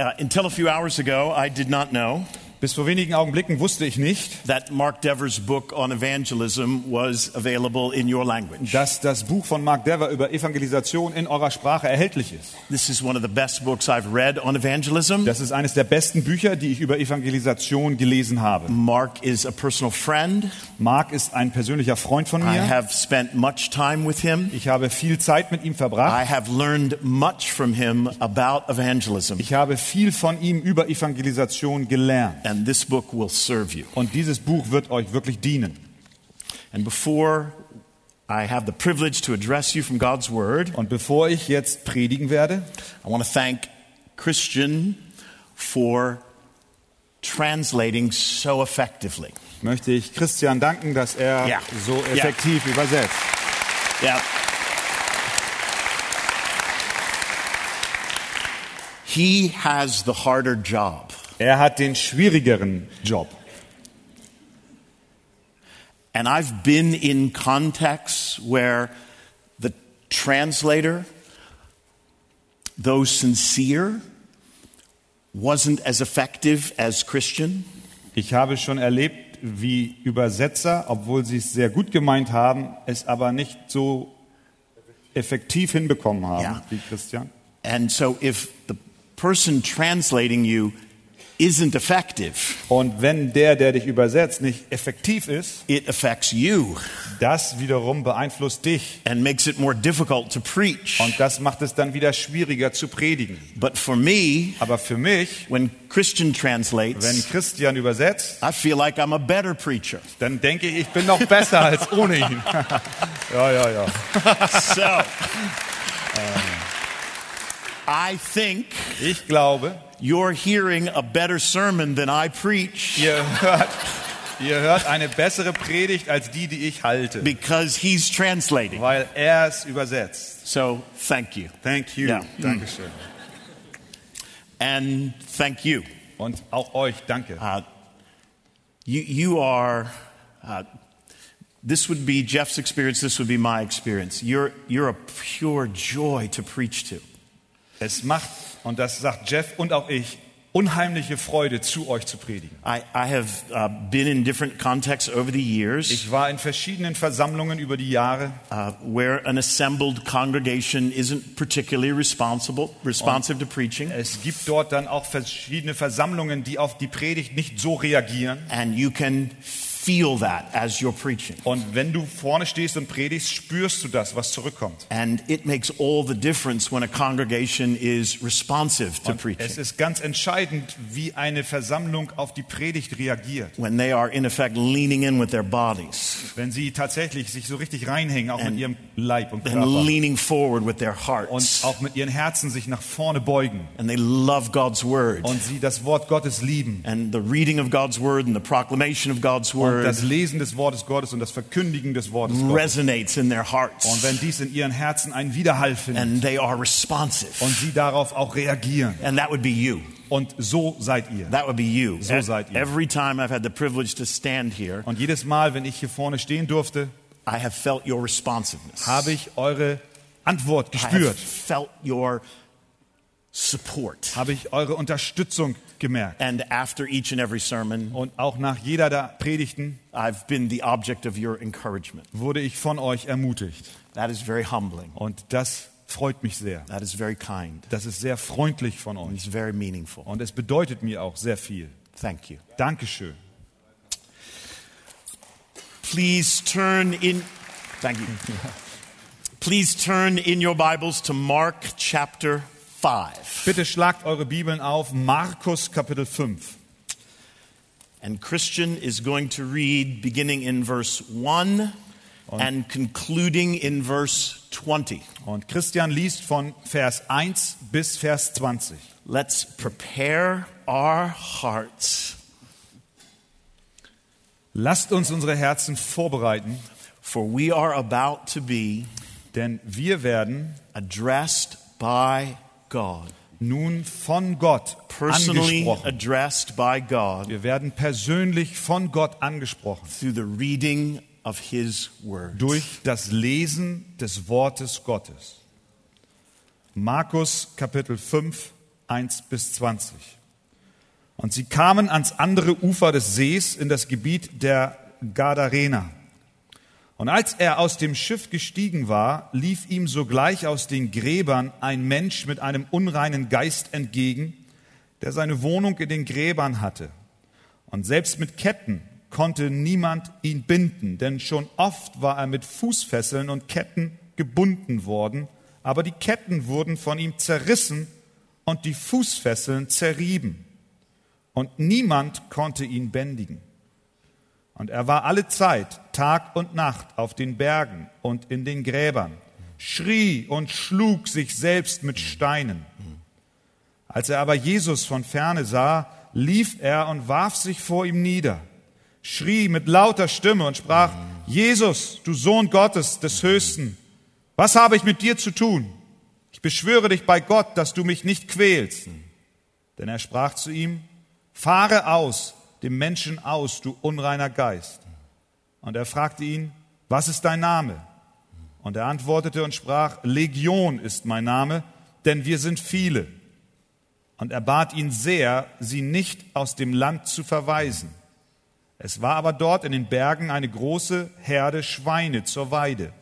uh, until a few hours ago, I did not know Bis vor wenigen Augenblicken wusste ich nicht, that Mark Dever's book on evangelism was available in your language. dass das Buch von Mark Dever über Evangelisation in eurer Sprache erhältlich ist. This is one of the best books I've read on evangelism. Das ist eines der besten Bücher, die ich über Evangelisation gelesen habe. Mark is a personal friend. Mark ist ein persönlicher Freund von I mir. have spent much time with him. Ich habe viel Zeit mit ihm verbracht. I have learned much from him about evangelism. Ich habe viel von ihm über Evangelisation gelernt. And this book will serve you. Und dieses Buch wird euch wirklich dienen. And before I have the privilege to address you from God's Word, Und bevor ich jetzt predigen werde, I want to thank Christian for translating so effectively. möchte ich Christian danken, dass er Ja. so effektiv übersetzt. Yeah. He has the harder job. Er hat den schwierigeren Job. And I've been in contexts where the translator, though sincere, wasn't as effective as Christian. Ich habe schon erlebt, wie Übersetzer, obwohl sie es sehr gut gemeint haben, es aber nicht so effektiv hinbekommen haben Ja. wie Christian. And so if the person translating you isn't effective, Und wenn der, der dich übersetzt, nicht effektiv ist, it affects you das wiederum beeinflusst dich. and makes it more difficult to preach. Und das macht es dann wieder schwieriger zu predigen. But for me, Aber für mich, when Christian wenn translates, Christian übersetzt, I feel like I'm a better preacher. dann denke ich, ich bin noch besser als ohne ihn. ja, ja, ja. So, I think Ich glaube, you're hearing a better sermon than I preach ihr hört, ihr hört eine bessere Predigt als die, die ich halte, because he's translating. weil er es übersetzt. So, thank you. Thank you. Ja. Dankeschön. And thank you. Und auch euch, danke. Uh, you, you are, uh, this would be Jeff's experience, this would be my experience. You're, you're a pure joy to preach to. Es macht, und das sagt Jeff und auch ich, unheimliche Freude, zu euch zu predigen. I, I have uh, been in different contexts over the years Ich war in verschiedenen Versammlungen über die Jahre, uh, where an assembled congregation isn't particularly responsible, responsive to preaching, Es gibt dort dann auch verschiedene Versammlungen, die auf die Predigt nicht so reagieren. and you can feel that as you're preaching. Und wenn du vorne stehst und predigst, spürst du das, was zurückkommt. And it makes all the difference when a congregation is responsive to Es preaching. ist ganz entscheidend, wie eine Versammlung auf die Predigt reagiert. When they are, in effect, leaning in with their bodies Wenn sie tatsächlich sich so richtig reinhängen, auch And- mit ihrem Leib und and Körper. leaning forward with their Und hearts. auch mit ihren Herzen sich nach vorne beugen. And they love God's word. Und sie das Wort Gottes lieben. And the reading of God's word and the proclamation of God's Und word das Lesen des Wortes Gottes und das Verkündigen des Wortes Gottes. resonates in their hearts. Und wenn dies in ihren Herzen einen Widerhall findet And they are responsive. und sie darauf auch reagieren. And that would be you. Und so seid ihr. That would be you. E- So seid ihr. Every time I've had the privilege to stand here, Und jedes Mal, wenn ich hier vorne stehen durfte, I have felt your responsiveness. habe ich eure Antwort I have gespürt. felt your support. Habe ich eure Unterstützung gemerkt. And after each and every sermon, Und auch nach jeder der Predigten I've been the object of your encouragement. wurde ich von euch ermutigt. That is very humbling. Und das freut mich sehr. That is very kind. Das ist sehr freundlich von euch. It's very meaningful. Und es bedeutet mir auch sehr viel. Thank you. Dankeschön. Please turn in. Thank you. Please turn in your Bibles to Mark chapter 5. Bitte schlagt eure Bibeln auf. Markus Kapitel 5. And Christian is going to read beginning in verse 1 and concluding in verse 20. Und Christian liest von Vers 1 bis Vers 20. Let's prepare our hearts, Lasst uns unsere Herzen vorbereiten, for we are about to be denn wir werden addressed by God, nun von Gott personally angesprochen. addressed by God Wir werden persönlich von Gott angesprochen through the reading of His Word. durch das Lesen des Wortes Gottes. Markus Kapitel 5 1 bis 20. Und sie kamen ans andere Ufer des Sees in das Gebiet der Gadarener. Und als er aus dem Schiff gestiegen war, lief ihm sogleich aus den Gräbern ein Mensch mit einem unreinen Geist entgegen, der seine Wohnung in den Gräbern hatte. Und selbst mit Ketten konnte niemand ihn binden, denn schon oft war er mit Fußfesseln und Ketten gebunden worden, aber die Ketten wurden von ihm zerrissen und die Fußfesseln zerrieben. Und niemand konnte ihn bändigen. Und er war alle Zeit, Tag und Nacht, auf den Bergen und in den Gräbern, schrie und schlug sich selbst mit Steinen. Als er aber Jesus von ferne sah, lief er und warf sich vor ihm nieder schrie mit lauter Stimme und sprach, Jesus, du Sohn Gottes des Höchsten, was habe ich mit dir zu tun? Ich beschwöre dich bei Gott, dass du mich nicht quälst. Denn er sprach zu ihm, fahre aus dem Menschen aus, du unreiner Geist. Und er fragte ihn, was ist dein Name? Und er antwortete und sprach, Legion ist mein Name, denn wir sind viele. Und er bat ihn sehr, sie nicht aus dem Land zu verweisen. Es war aber dort in den Bergen eine große Herde Schweine zur Weide.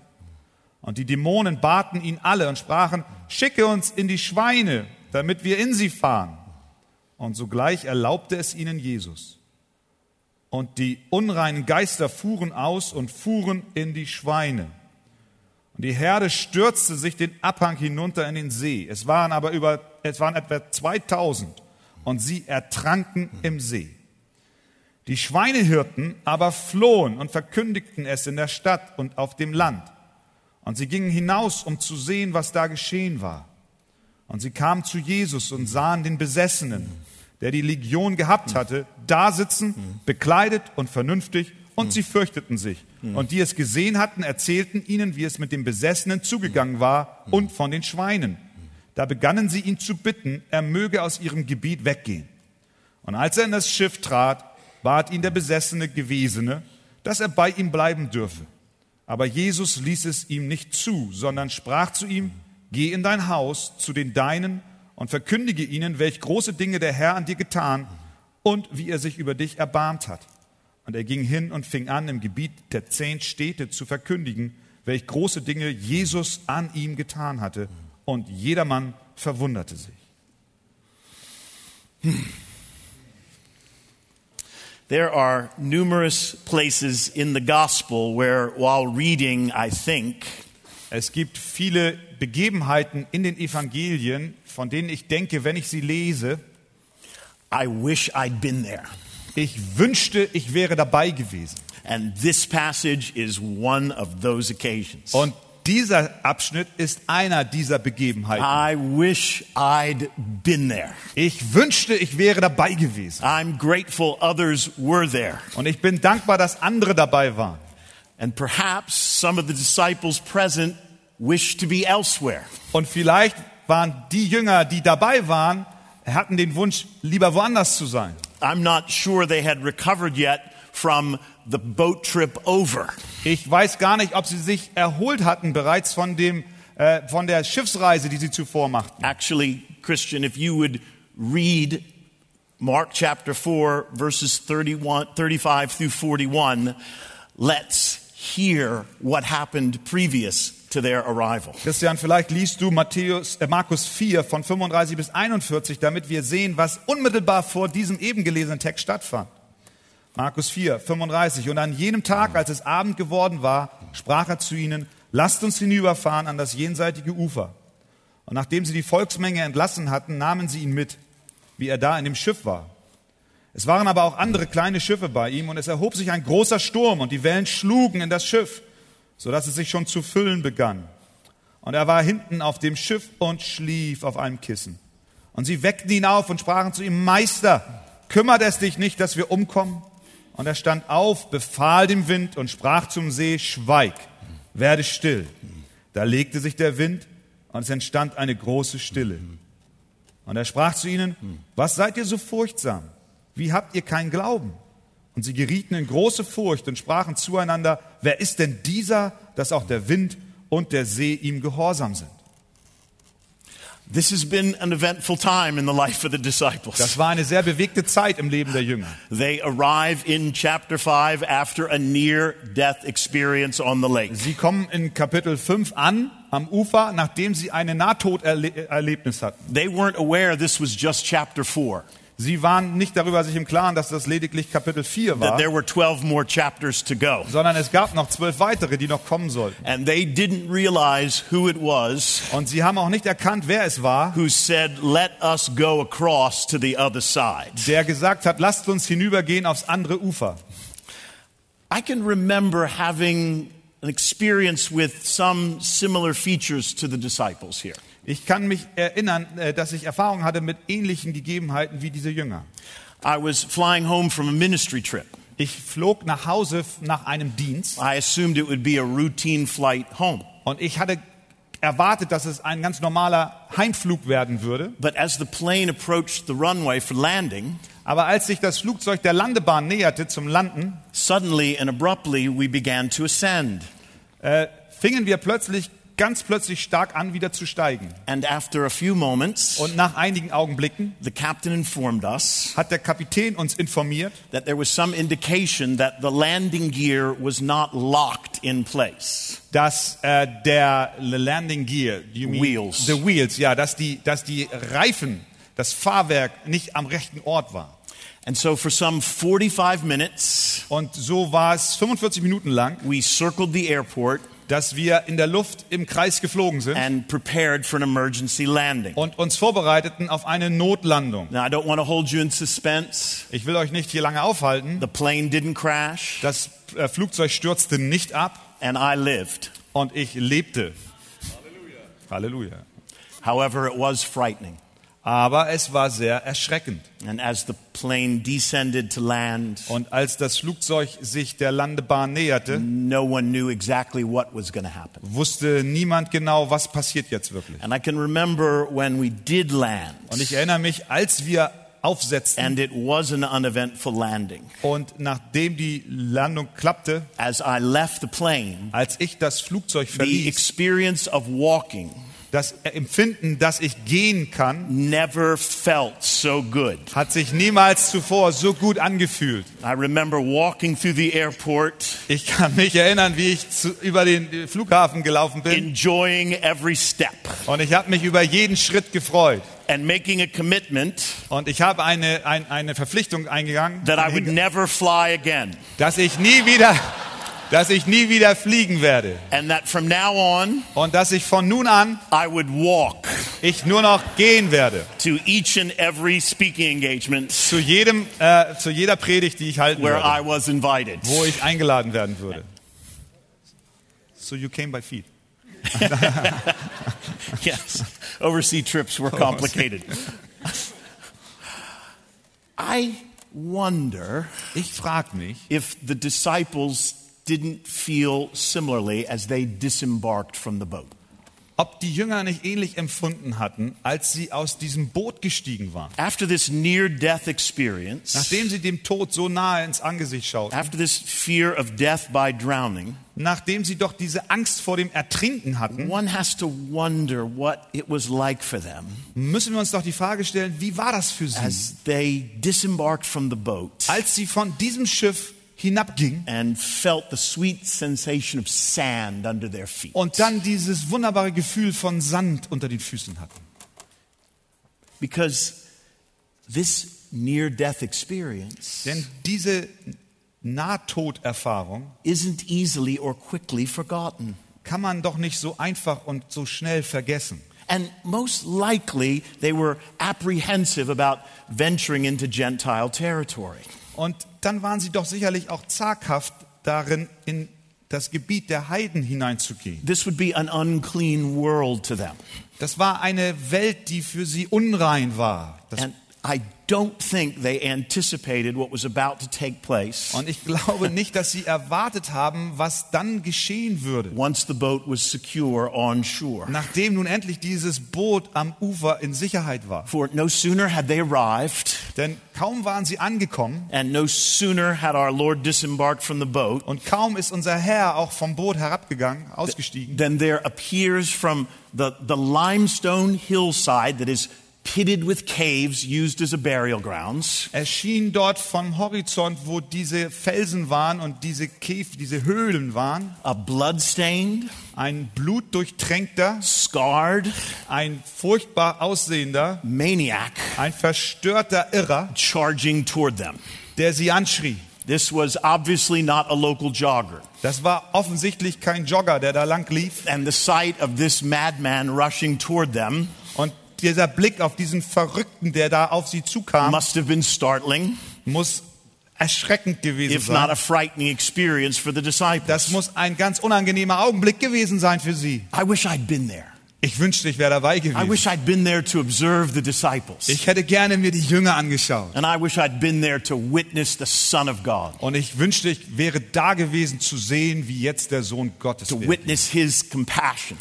Und die Dämonen baten ihn alle und sprachen, schicke uns in die Schweine, damit wir in sie fahren. Und sogleich erlaubte es ihnen Jesus. Und die unreinen Geister fuhren aus und fuhren in die Schweine. Und die Herde stürzte sich den Abhang hinunter in den See. Es waren aber über, es waren etwa 2000 und sie ertranken im See. Die Schweinehirten aber flohen und verkündigten es in der Stadt und auf dem Land. Und sie gingen hinaus, um zu sehen, was da geschehen war. Und sie kamen zu Jesus und sahen den Besessenen, der die Legion gehabt hatte, da sitzen, bekleidet und vernünftig, und sie fürchteten sich. Und die es gesehen hatten, erzählten ihnen, wie es mit dem Besessenen zugegangen war und von den Schweinen. Da begannen sie ihn zu bitten, er möge aus ihrem Gebiet weggehen. Und als er in das Schiff trat, bat ihn der besessene Gewesene, dass er bei ihm bleiben dürfe. Aber Jesus ließ es ihm nicht zu, sondern sprach zu ihm, geh in dein Haus zu den Deinen und verkündige ihnen, welch große Dinge der Herr an dir getan und wie er sich über dich erbarmt hat. Und er ging hin und fing an, im Gebiet der zehn Städte zu verkündigen, welch große Dinge Jesus an ihm getan hatte. Und jedermann verwunderte sich. Hm. There are numerous places in the gospel where, while reading, I think, es gibt viele Begebenheiten in den Evangelien, von denen ich denke, wenn ich sie lese, I wish I'd been there. Ich wünschte, ich wäre dabei gewesen. And this passage is one of those occasions. Und dieser Abschnitt ist einer dieser Begebenheiten. I wish I'd been there. Ich wünschte, ich wäre dabei gewesen. I'm grateful others were there. Und ich bin dankbar, dass andere dabei waren. And perhaps some of the disciples present wished to be elsewhere. Und vielleicht waren die Jünger, die dabei waren, hatten den Wunsch, lieber woanders zu sein. I'm not sure they had recovered yet from the boat trip over. Ich weiß gar nicht, ob sie sich erholt hatten bereits von dem äh, von der Schiffsreise, die sie zuvor machten. Actually, Christian, if you would read Mark chapter 4 verses 31 35 through 41, let's hear what happened previous to their arrival. Christian, vielleicht liest du Matthäus, äh, Markus 4 von 35 bis 41, damit wir sehen, was unmittelbar vor diesem eben gelesenen Text stattfand. Markus 4, 35. Und an jenem Tag, als es Abend geworden war, sprach er zu ihnen, lasst uns hinüberfahren an das jenseitige Ufer. Und nachdem sie die Volksmenge entlassen hatten, nahmen sie ihn mit, wie er da in dem Schiff war. Es waren aber auch andere kleine Schiffe bei ihm und es erhob sich ein großer Sturm und die Wellen schlugen in das Schiff, so dass es sich schon zu füllen begann. Und er war hinten auf dem Schiff und schlief auf einem Kissen. Und sie weckten ihn auf und sprachen zu ihm, Meister, kümmert es dich nicht, dass wir umkommen? Und er stand auf, befahl dem Wind und sprach zum See, schweig, werde still. Da legte sich der Wind und es entstand eine große Stille. Und er sprach zu ihnen, was seid ihr so furchtsam? Wie habt ihr keinen Glauben? Und sie gerieten in große Furcht und sprachen zueinander, wer ist denn dieser, dass auch der Wind und der See ihm gehorsam sind? This has been an eventful time in the life of the disciples. Das war eine sehr bewegte Zeit im Leben der Jünger. They arrive in chapter 5 after a near death experience on the lake. Sie kommen in Kapitel 5 an, am Ufer, nachdem sie ein Nahtoderlebnis hatten. They weren't aware this was just chapter 4, Sie waren nicht darüber sich im Klaren, dass das lediglich Kapitel 4 that war, there were 12 more chapters to go. sondern es gab noch zwölf weitere, die noch kommen sollten. And they didn't realize who it was Und sie haben auch nicht erkannt, wer es war, who said, Let us go across to the other side. der gesagt hat, lasst uns hinübergehen aufs andere Ufer. I can remember having an experience with some similar features to the disciples here. Ich kann mich erinnern, äh, dass ich Erfahrung hatte mit ähnlichen Gegebenheiten wie diese Jünger. I was flying home from a ministry trip. Ich flog nach Hause nach einem Dienst I assumed it would be a routine flight home. und ich hatte erwartet, dass es ein ganz normaler Heimflug werden würde. But as the plane approached the runway for landing, Aber als sich das Flugzeug der Landebahn näherte zum Landen, suddenly and abruptly we began to ascend. äh, fingen wir plötzlich, ganz plötzlich stark an, wieder zu steigen. Moments, Und nach einigen Augenblicken us hat der Kapitän uns informiert, that there was some indication that the landing gear was not locked in place. dass äh, der Landing Gear, you mean Wheels. the wheels, ja, dass die, dass die Reifen, das Fahrwerk nicht am rechten Ort war. And so for some 45 minutes, Und so war es 45 Minuten lang, we circled the airport dass wir in der Luft im Kreis geflogen sind and prepared for an emergency landing. und uns vorbereiteten auf eine Notlandung. Now, I don't want to hold you in suspense. Ich will euch nicht hier lange aufhalten. The plane didn't crash, Das äh, Flugzeug stürzte nicht ab and I lived. und ich lebte. Halleluja. However, it was frightening. Aber es war sehr erschreckend. And as the plane descended to land, Und als das Flugzeug sich der Landebahn näherte, no one knew exactly what was going to happen. wusste niemand genau, was passiert jetzt wirklich. And I can remember when we did land, Und ich erinnere mich, als wir aufsetzten and it was an uneventful landing. und nachdem die Landung klappte, As I left the plane, als ich das Flugzeug the verließ, experience of walking das Empfinden, dass ich gehen kann, never felt so good. hat sich niemals zuvor so gut angefühlt. I remember walking through the airport, Ich kann mich erinnern, wie ich zu, über den Flughafen gelaufen bin enjoying every step und ich habe mich über jeden Schritt gefreut. and making a commitment Und ich habe eine, ein, eine Verpflichtung eingegangen, that I would never fly again. dass ich nie wieder, dass ich nie wieder fliegen werde. And that from now on, Und dass ich von nun an I would walk ich nur noch gehen werde. to each and every speaking engagement Zu jedem, äh, zu jeder Predigt, die ich halten where werde, I was invited. wo ich eingeladen werden würde. So you came by feet. Yes, overseas trips were complicated. I wonder Ich frage mich, if the disciples didn't feel similarly as they disembarked from the boat. ob die Jünger nicht ähnlich empfunden hatten, als sie aus diesem Boot gestiegen waren. After this near death experience, Nachdem sie dem Tod so nahe ins Angesicht schauten, after this fear of death by drowning, nachdem sie doch diese Angst vor dem Ertrinken hatten, one has to wonder what it was like for them müssen wir uns doch die Frage stellen, wie war das für sie, as they disembarked from the boat als sie von diesem Schiff hinabgingen and felt the sweet sensation of sand under their feet. und dann dieses wunderbare Gefühl von Sand unter den Füßen hatten. Because this near death experience Denn diese Nahtoderfahrung isn't easily or quickly forgotten. kann man doch nicht so einfach und so schnell vergessen. And most likely, they were apprehensive about venturing into Gentile territory. Und dann waren sie doch sicherlich auch zaghaft darin, in das Gebiet der Heiden hineinzugehen. This would be an unclean world to them. Das war eine Welt, die für sie unrein war. Das, And, I don't think they anticipated what was about to take place Und ich glaube nicht, dass sie erwartet haben, was dann geschehen würde. once the boat was secure on shore. Nachdem nun endlich dieses Boot am Ufer in Sicherheit war. For no sooner had they arrived, Denn kaum waren sie angekommen and no sooner had our Lord disembarked from the boat, und kaum ist unser Herr auch vom Boot herabgegangen, ausgestiegen, then there appears from the, the limestone hillside that is pitted with caves used as a burial grounds, erschien dort vom Horizont, wo diese Felsen waren und diese Käf, diese Höhlen waren, a bloodstained, ein blutdurchtränkter, scarred ein furchtbar aussehender, maniac ein verstörter Irrer, charging toward them. der sie anschrie. This was obviously not a local jogger. Das war offensichtlich kein Jogger, der da lang lief. And the sight of this madman rushing toward them dieser Blick auf diesen Verrückten, der da auf sie zukam, must have been startling, muss erschreckend gewesen if not a sein. frightening experience for the disciples. Das muss ein ganz unangenehmer Augenblick gewesen sein für sie. I wish I'd been there. Ich wünschte, ich wäre dabei I gewesen. wish I'd been there to observe the disciples. Ich hätte gerne mir die Jünger angeschaut. And I wish I'd been there to witness the Son of God, Und ich wünschte, ich wäre da gewesen zu sehen, wie jetzt der Sohn Gottes to wird. witness his compassion,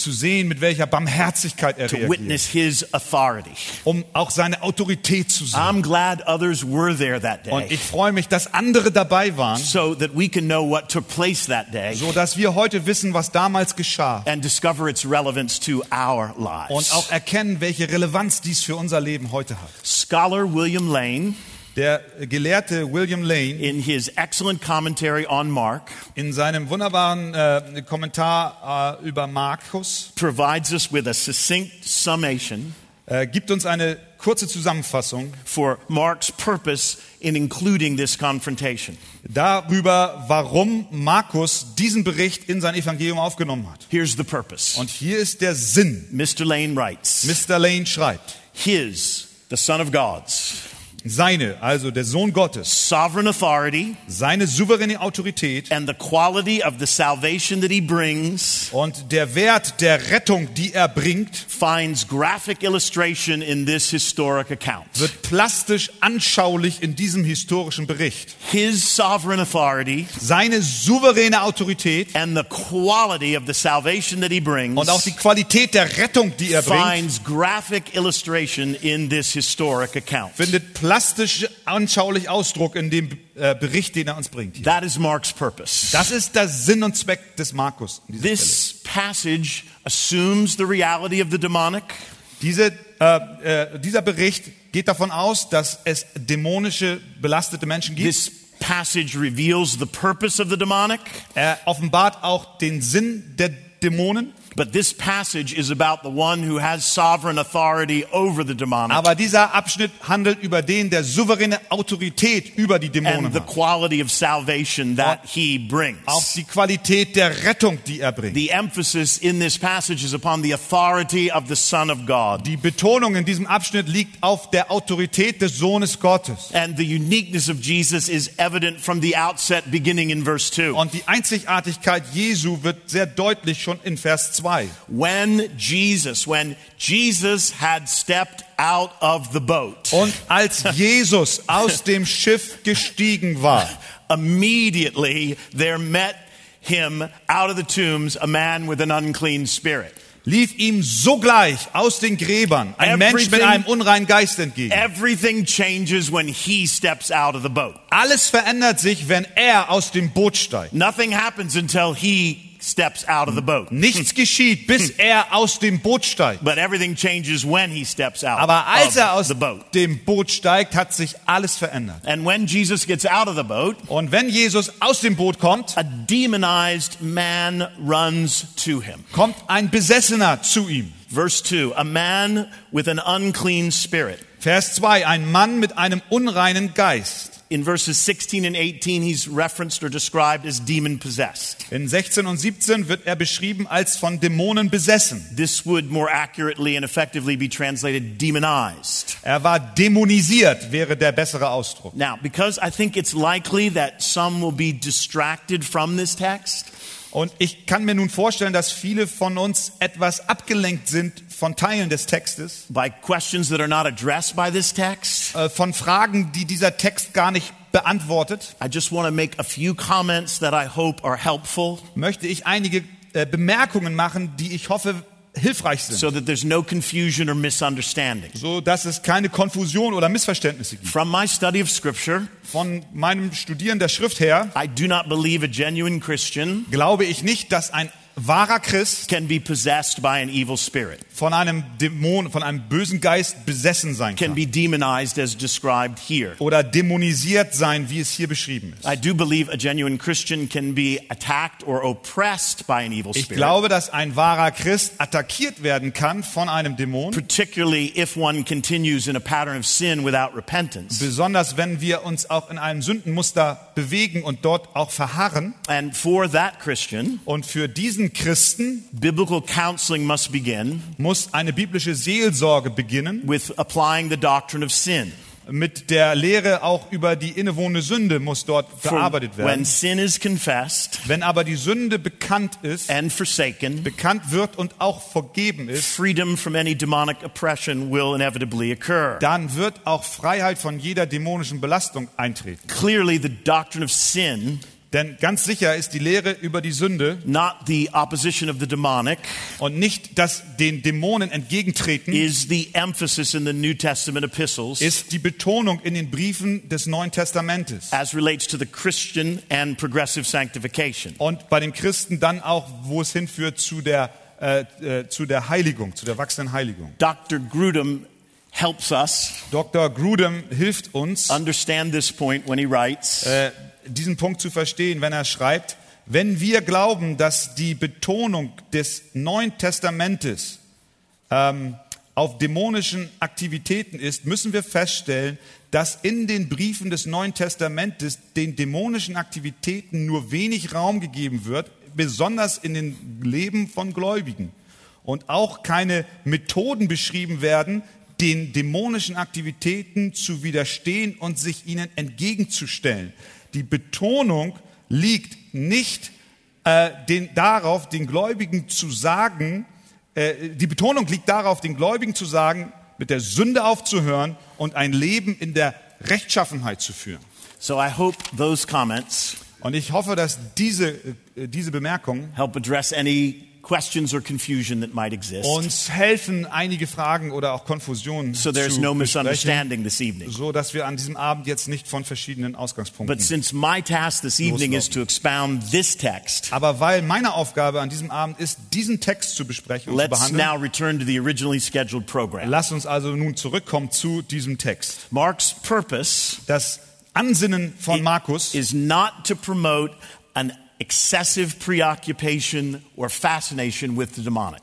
Zu sehen, mit welcher Barmherzigkeit er reagiert. witness his authority. Um auch seine Autorität zu sehen. I'm glad others were there that Und day ich freue mich, dass andere dabei waren, so that we can know what took place that day so dass wir heute wissen, was damals geschah. and discover its relevance to our Und lives. auch erkennen, welche Relevanz dies für unser Leben heute hat. Scholar William Lane, Der Gelehrte William Lane in his excellent commentary on Mark, in seinem wunderbaren äh, Kommentar äh, über Markus provides us with a succinct summation äh, gibt uns eine kurze Zusammenfassung for Mark's purpose in including this confrontation. darüber, warum Markus diesen Bericht in sein Evangelium aufgenommen hat. Here's the purpose. Und hier ist der Sinn. Mr. Lane writes, Mr. Lane schreibt, His, the Son of God's, seine, also der Sohn Gottes, sovereign authority seine souveräne Autorität and the quality of the salvation that he brings und der Wert der Rettung, die er bringt, finds graphic illustration in this historic account. wird plastisch anschaulich in diesem historischen Bericht. His sovereign authority Seine souveräne Autorität and the quality of the salvation that he brings und auch die Qualität der Rettung, die er bringt, finds graphic illustration in this historic account. findet plastisch anschaulich Ausdruck in dem äh, Bericht, den er uns bringt. That is Mark's purpose. Das ist der Sinn und Zweck des Markus. dieser Stelle. This passage assumes the reality of the demonic, Diese, äh, äh, dieser Bericht geht davon aus, dass es dämonische, belastete Menschen gibt. this passage reveals the purpose of the demonic, Er offenbart auch den Sinn der Dämonen. But this passage is about the one who has sovereign authority over the demonic Aber dieser Abschnitt handelt über den, der souveräne Autorität über die Dämonen and the quality of salvation that he brings. Auch die Qualität der Rettung, die er bringt. The emphasis in this passage is upon the authority of the Son of God. Die Betonung in diesem Abschnitt liegt auf der Autorität des Sohnes Gottes. And the uniqueness of Jesus is evident from the outset, beginning in verse 2. Und die Einzigartigkeit Jesu wird sehr deutlich schon in Vers 2. When Jesus, when Jesus had stepped out of the boat, Und als Jesus aus dem Schiff gestiegen war, immediately there met him out of the tombs a man with an unclean spirit. lief ihm sogleich aus den Gräbern ein Mensch mit einem unreinen Geist entgegen. Everything changes when he steps out of the boat. Alles verändert sich, wenn er aus dem Boot steigt. Nothing happens until he steps out of the boat. Nichts geschieht, bis er aus dem Boot steigt. But everything changes when he steps out Aber als er aus dem Boot steigt, hat sich alles verändert. And when Jesus gets out of the boat, Und wenn Jesus aus dem Boot kommt, a demonized man runs to him. kommt ein Besessener zu ihm. Verse 2 A man with an unclean spirit. Vers 2, ein Mann mit einem unreinen Geist. In verses 16 and 18, he's referenced or described as demon possessed. In 16 und 17 wird er beschrieben als von Dämonen besessen. This would more accurately and effectively be translated demonized. Er war dämonisiert, wäre der bessere Ausdruck. Now, because I think it's likely that some will be distracted from this text, Und ich kann mir nun vorstellen, dass viele von uns etwas abgelenkt sind von Teilen des Textes, by questions that are not addressed by this text. äh, von Fragen, die dieser Text gar nicht beantwortet. I just want to make a few comments that I hope are helpful Möchte ich einige äh, Bemerkungen machen, die ich hoffe hilfreich sind, so that there's no confusion or misunderstanding. so dass es keine Konfusion oder Missverständnisse gibt. From my study of Scripture, Von meinem Studieren der Schrift her I do not believe a genuine Christian glaube ich nicht, dass ein wahrer Christ can be possessed by an evil spirit, von einem Dämon, von einem bösen Geist besessen sein can kann be demonized as described here. oder dämonisiert sein, wie es hier beschrieben ist. I do believe a genuine Christian can be attacked or oppressed by an evil Ich spirit, glaube, dass ein wahrer Christ attackiert werden kann von einem Dämon, particularly if one continues in a pattern of sin without repentance. besonders wenn wir uns auch in einem Sündenmuster bewegen und dort auch verharren. Und für diesen Christen biblical counseling must begin muss eine biblische Seelsorge beginnen with applying the doctrine of sin. mit der Lehre auch über die innewohnende Sünde muss dort For bearbeitet when werden. sin is confessed Wenn aber die Sünde bekannt ist, and forsaken, bekannt wird und auch vergeben ist, freedom from any demonic oppression will inevitably occur. dann wird auch Freiheit von jeder dämonischen Belastung eintreten. Clearly, the doctrine of sin, Denn ganz sicher ist die Lehre über die Sünde not the opposition of the demonic, und nicht das den Dämonen entgegentreten, is the emphasis in the New Testament epistles ist die Betonung in den Briefen des Neuen Testamentes. as relates to the Christian and progressive sanctification. Und bei den Christen dann auch, wo es hinführt zu der, äh, äh, zu der Heiligung, zu der wachsenden Heiligung. Dr. Grudem helps us Dr. Grudem hilft uns, understand this point when he writes äh, diesen Punkt zu verstehen, wenn er schreibt, wenn wir glauben, dass die Betonung des Neuen Testamentes ähm, auf dämonischen Aktivitäten ist, müssen wir feststellen, dass in den Briefen des Neuen Testamentes den dämonischen Aktivitäten nur wenig Raum gegeben wird, besonders in den Leben von Gläubigen. Und auch keine Methoden beschrieben werden, den dämonischen Aktivitäten zu widerstehen und sich ihnen entgegenzustellen. Die Betonung liegt nicht äh, den, darauf, den Gläubigen zu sagen, äh, die Betonung liegt darauf, den Gläubigen zu sagen, mit der Sünde aufzuhören und ein Leben in der Rechtschaffenheit zu führen. So I hope those comments Und ich hoffe, dass diese, äh, diese Bemerkungen help address any questions or confusion that might exist. uns helfen, einige Fragen oder auch Konfusionen So there's zu no misunderstanding this evening. so dass wir an diesem Abend jetzt nicht von verschiedenen Ausgangspunkten. But since my task this evening is to expound this text, Aber weil meine Aufgabe an diesem Abend ist, diesen Text zu besprechen und zu let's behandeln, now return to the originally scheduled program. lass uns also nun zurückkommen zu diesem Text. Mark's purpose Das Ansinnen von Markus is not to promote an excessive preoccupation or fascination with the demonic.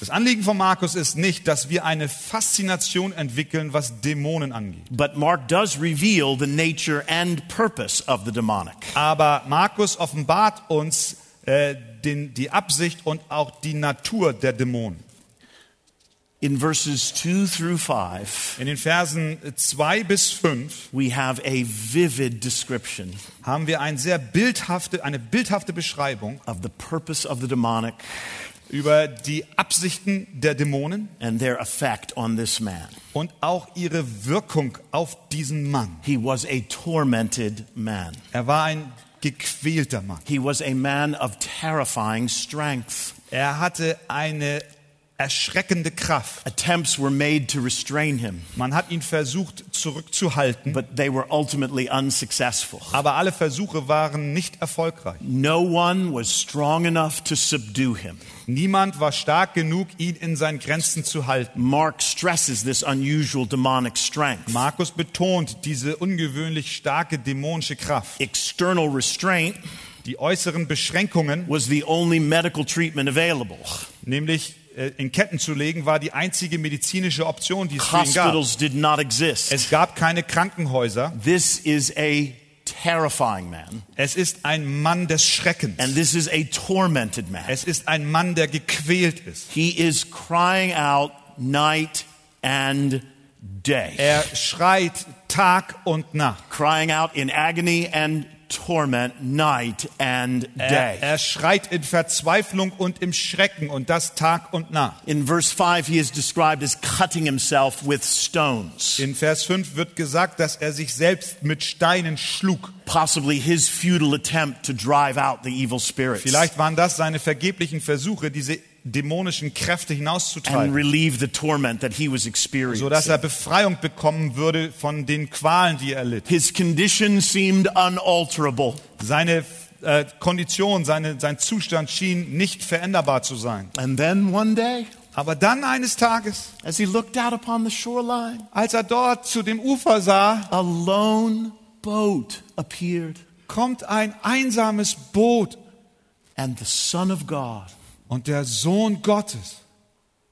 Das Anliegen von Markus ist nicht, dass wir eine Faszination entwickeln, was Dämonen angeht. But Mark does reveal the nature and purpose of the demonic. Aber Markus offenbart uns äh, den, die Absicht und auch die Natur der Dämonen. In verses 2 through 5, In den Versen 2 bis 5 we have a vivid description haben wir ein sehr bildhafte, eine bildhafte Beschreibung of the purpose of the demonic über die Absichten der Dämonen and their effect on this man. und auch ihre Wirkung auf diesen Mann. He was a tormented man. Er war ein gequälter Mann. He was a man of terrifying strength. Er hatte eine erschreckende Kraft. Attempts were made to restrain him, Man hat ihn versucht zurückzuhalten, but they were ultimately unsuccessful. aber alle Versuche waren nicht erfolgreich. No one was strong enough to subdue him. Niemand war stark genug, ihn in seinen Grenzen zu halten. Mark stresses this unusual demonic strength. Markus betont diese ungewöhnlich starke dämonische Kraft. External restraint Die äußeren Beschränkungen, was the only medical treatment available. nämlich in Ketten zu legen, war die einzige medizinische Option, die es für ihn gab. Hospitals did not exist. Es gab keine Krankenhäuser. This is a terrifying man, Es ist ein Mann des Schreckens. and this is a tormented man. Es ist ein Mann, der gequält ist. He is crying out night and day, Er schreit Tag und Nacht. crying out in agony and torment night and Er, day. er schreit in Verzweiflung und im Schrecken und das Tag und Nacht. In verse 5, he is described as cutting himself with stones. In Vers 5 wird gesagt, dass er sich selbst mit Steinen schlug. Possibly his futile attempt to drive out the evil spirits Vielleicht waren das seine vergeblichen Versuche, diese dämonischen Kräfte and hinauszutreiben, relieve the torment that he was experiencing. sodass er Befreiung bekommen würde von den Qualen, die er litt. His condition seemed unalterable. Seine äh, Kondition, seine, sein Zustand schien nicht veränderbar zu sein. And then one day, Aber dann eines Tages, as he looked out upon the shoreline, als er dort zu dem Ufer sah, a lone boat appeared, kommt ein einsames Boot and the Son of God und der Sohn Gottes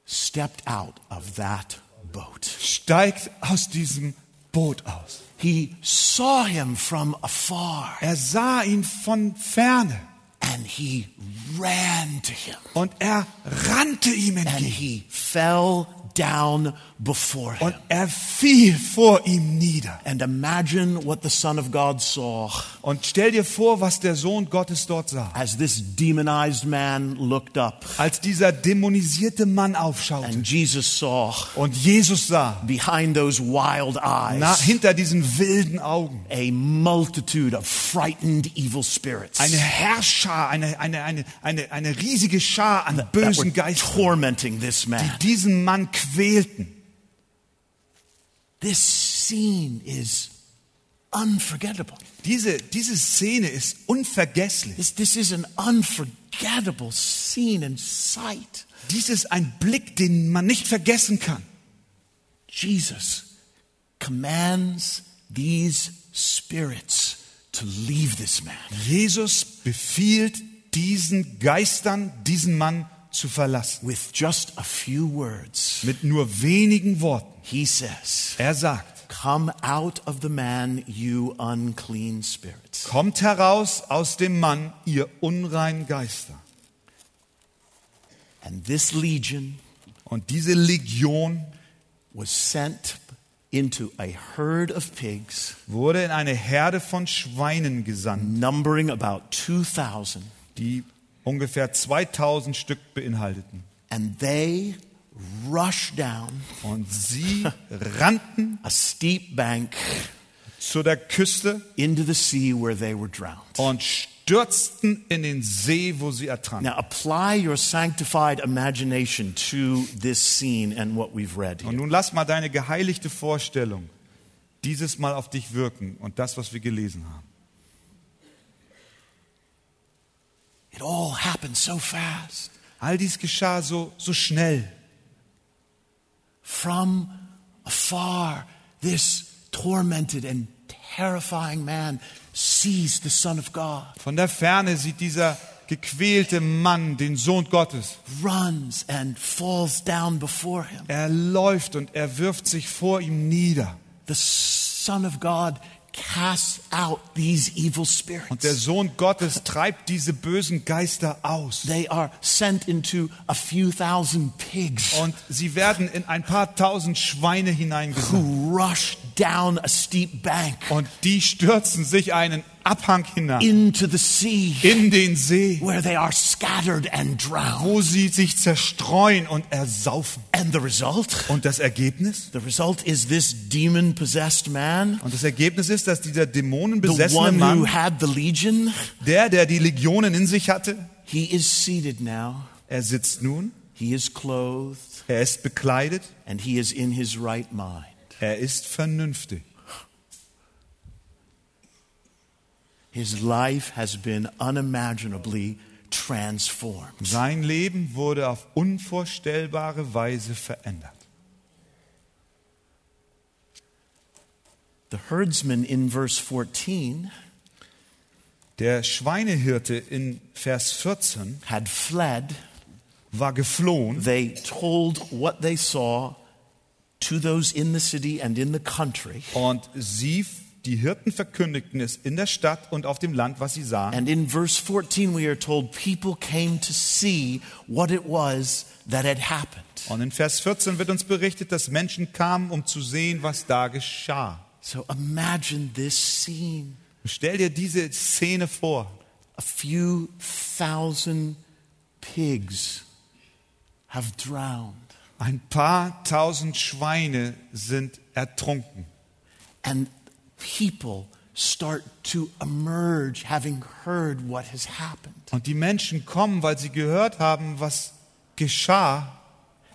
stepped out of that boat. steigt aus diesem Boot aus. He saw him from afar Er sah ihn von ferne and he ran to him und er rannte ihm entgegen. and he fell down before him. und er fiel vor ihm nieder. And imagine what the Son of God saw Und stell dir vor, was der Sohn Gottes dort sah. as this demonized man looked up Als dieser dämonisierte Mann aufschaute and Jesus saw und Jesus sah, behind those wild na, eyes hinter diesen wilden Augen, a multitude of frightened evil spirits eine Herrschar, eine, eine, eine, eine, eine riesige Schar an bösen Geistern, tormenting this man. die diesen Mann quälten. This scene is unforgettable. Diese, diese Szene ist unvergesslich. This, this is an unforgettable scene and sight. Dies ist ein Blick, den man nicht vergessen kann. Jesus commands these spirits to leave this man. Jesus befiehlt diesen Geistern, diesen Mann zu verlassen. With just a few words, Mit nur wenigen Worten. he says, Er sagt, Come out of the man, you unclean spirits. kommt heraus aus dem Mann, ihr unreinen Geister. And this legion Und diese Legion was sent into a herd of pigs, wurde in eine Herde von Schweinen gesandt, numbering about 2,000, die ungefähr 2000 Stück beinhalteten. and they rushed down Und sie rannten a steep bank zu der Küste into the sea where they were drowned. und stürzten in den See, wo sie ertranken. Now apply your sanctified imagination to this scene and what we've read Und here. nun lass mal deine geheiligte Vorstellung dieses Mal auf dich wirken und das, was wir gelesen haben. It all happened so fast. All dies geschah so, so schnell. From afar, this tormented and terrifying man sees the Son of God, Von der Ferne sieht dieser gequälte Mann den Sohn Gottes. runs and falls down before him. Er läuft und er wirft sich vor ihm nieder. The Son of God casts out these evil Und spirits. der Sohn Gottes treibt diese bösen Geister aus. They are sent into a few thousand pigs Und sie werden in ein paar tausend Schweine hineingesandt. who rush down a steep bank Und die stürzen sich einen Abhang hinab into the sea in den See, where they are scattered and drowned. wo sie sich zerstreuen und ersaufen. And the result? Und das Ergebnis? The result is this demon possessed man, Und das Ergebnis ist, dass dieser the dämonenbesessene one who Mann, had the legion, der, der die Legionen in sich hatte, he is seated now. er sitzt nun, He is clothed er ist bekleidet, and he is in his right mind. er ist vernünftig. His life has been unimaginably transformed. Sein Leben wurde auf unvorstellbare Weise verändert. The herdsman in verse 14 Der Schweinehirte in Vers 14 had fled. war geflohen They told what they saw to those in the city and in the country. und sie, die Hirten, verkündigten es in der Stadt und auf dem Land, was sie sahen. And in verse 14, we are told people came to see what it was that had happened. Und in Vers 14 wird uns berichtet, dass Menschen kamen, um zu sehen, was da geschah. So imagine this scene. Stell dir diese Szene vor. A few thousand pigs have drowned. Ein paar tausend Schweine sind ertrunken. And people start to emerge having heard what has happened. Und die Menschen kommen, weil sie gehört haben, was geschah.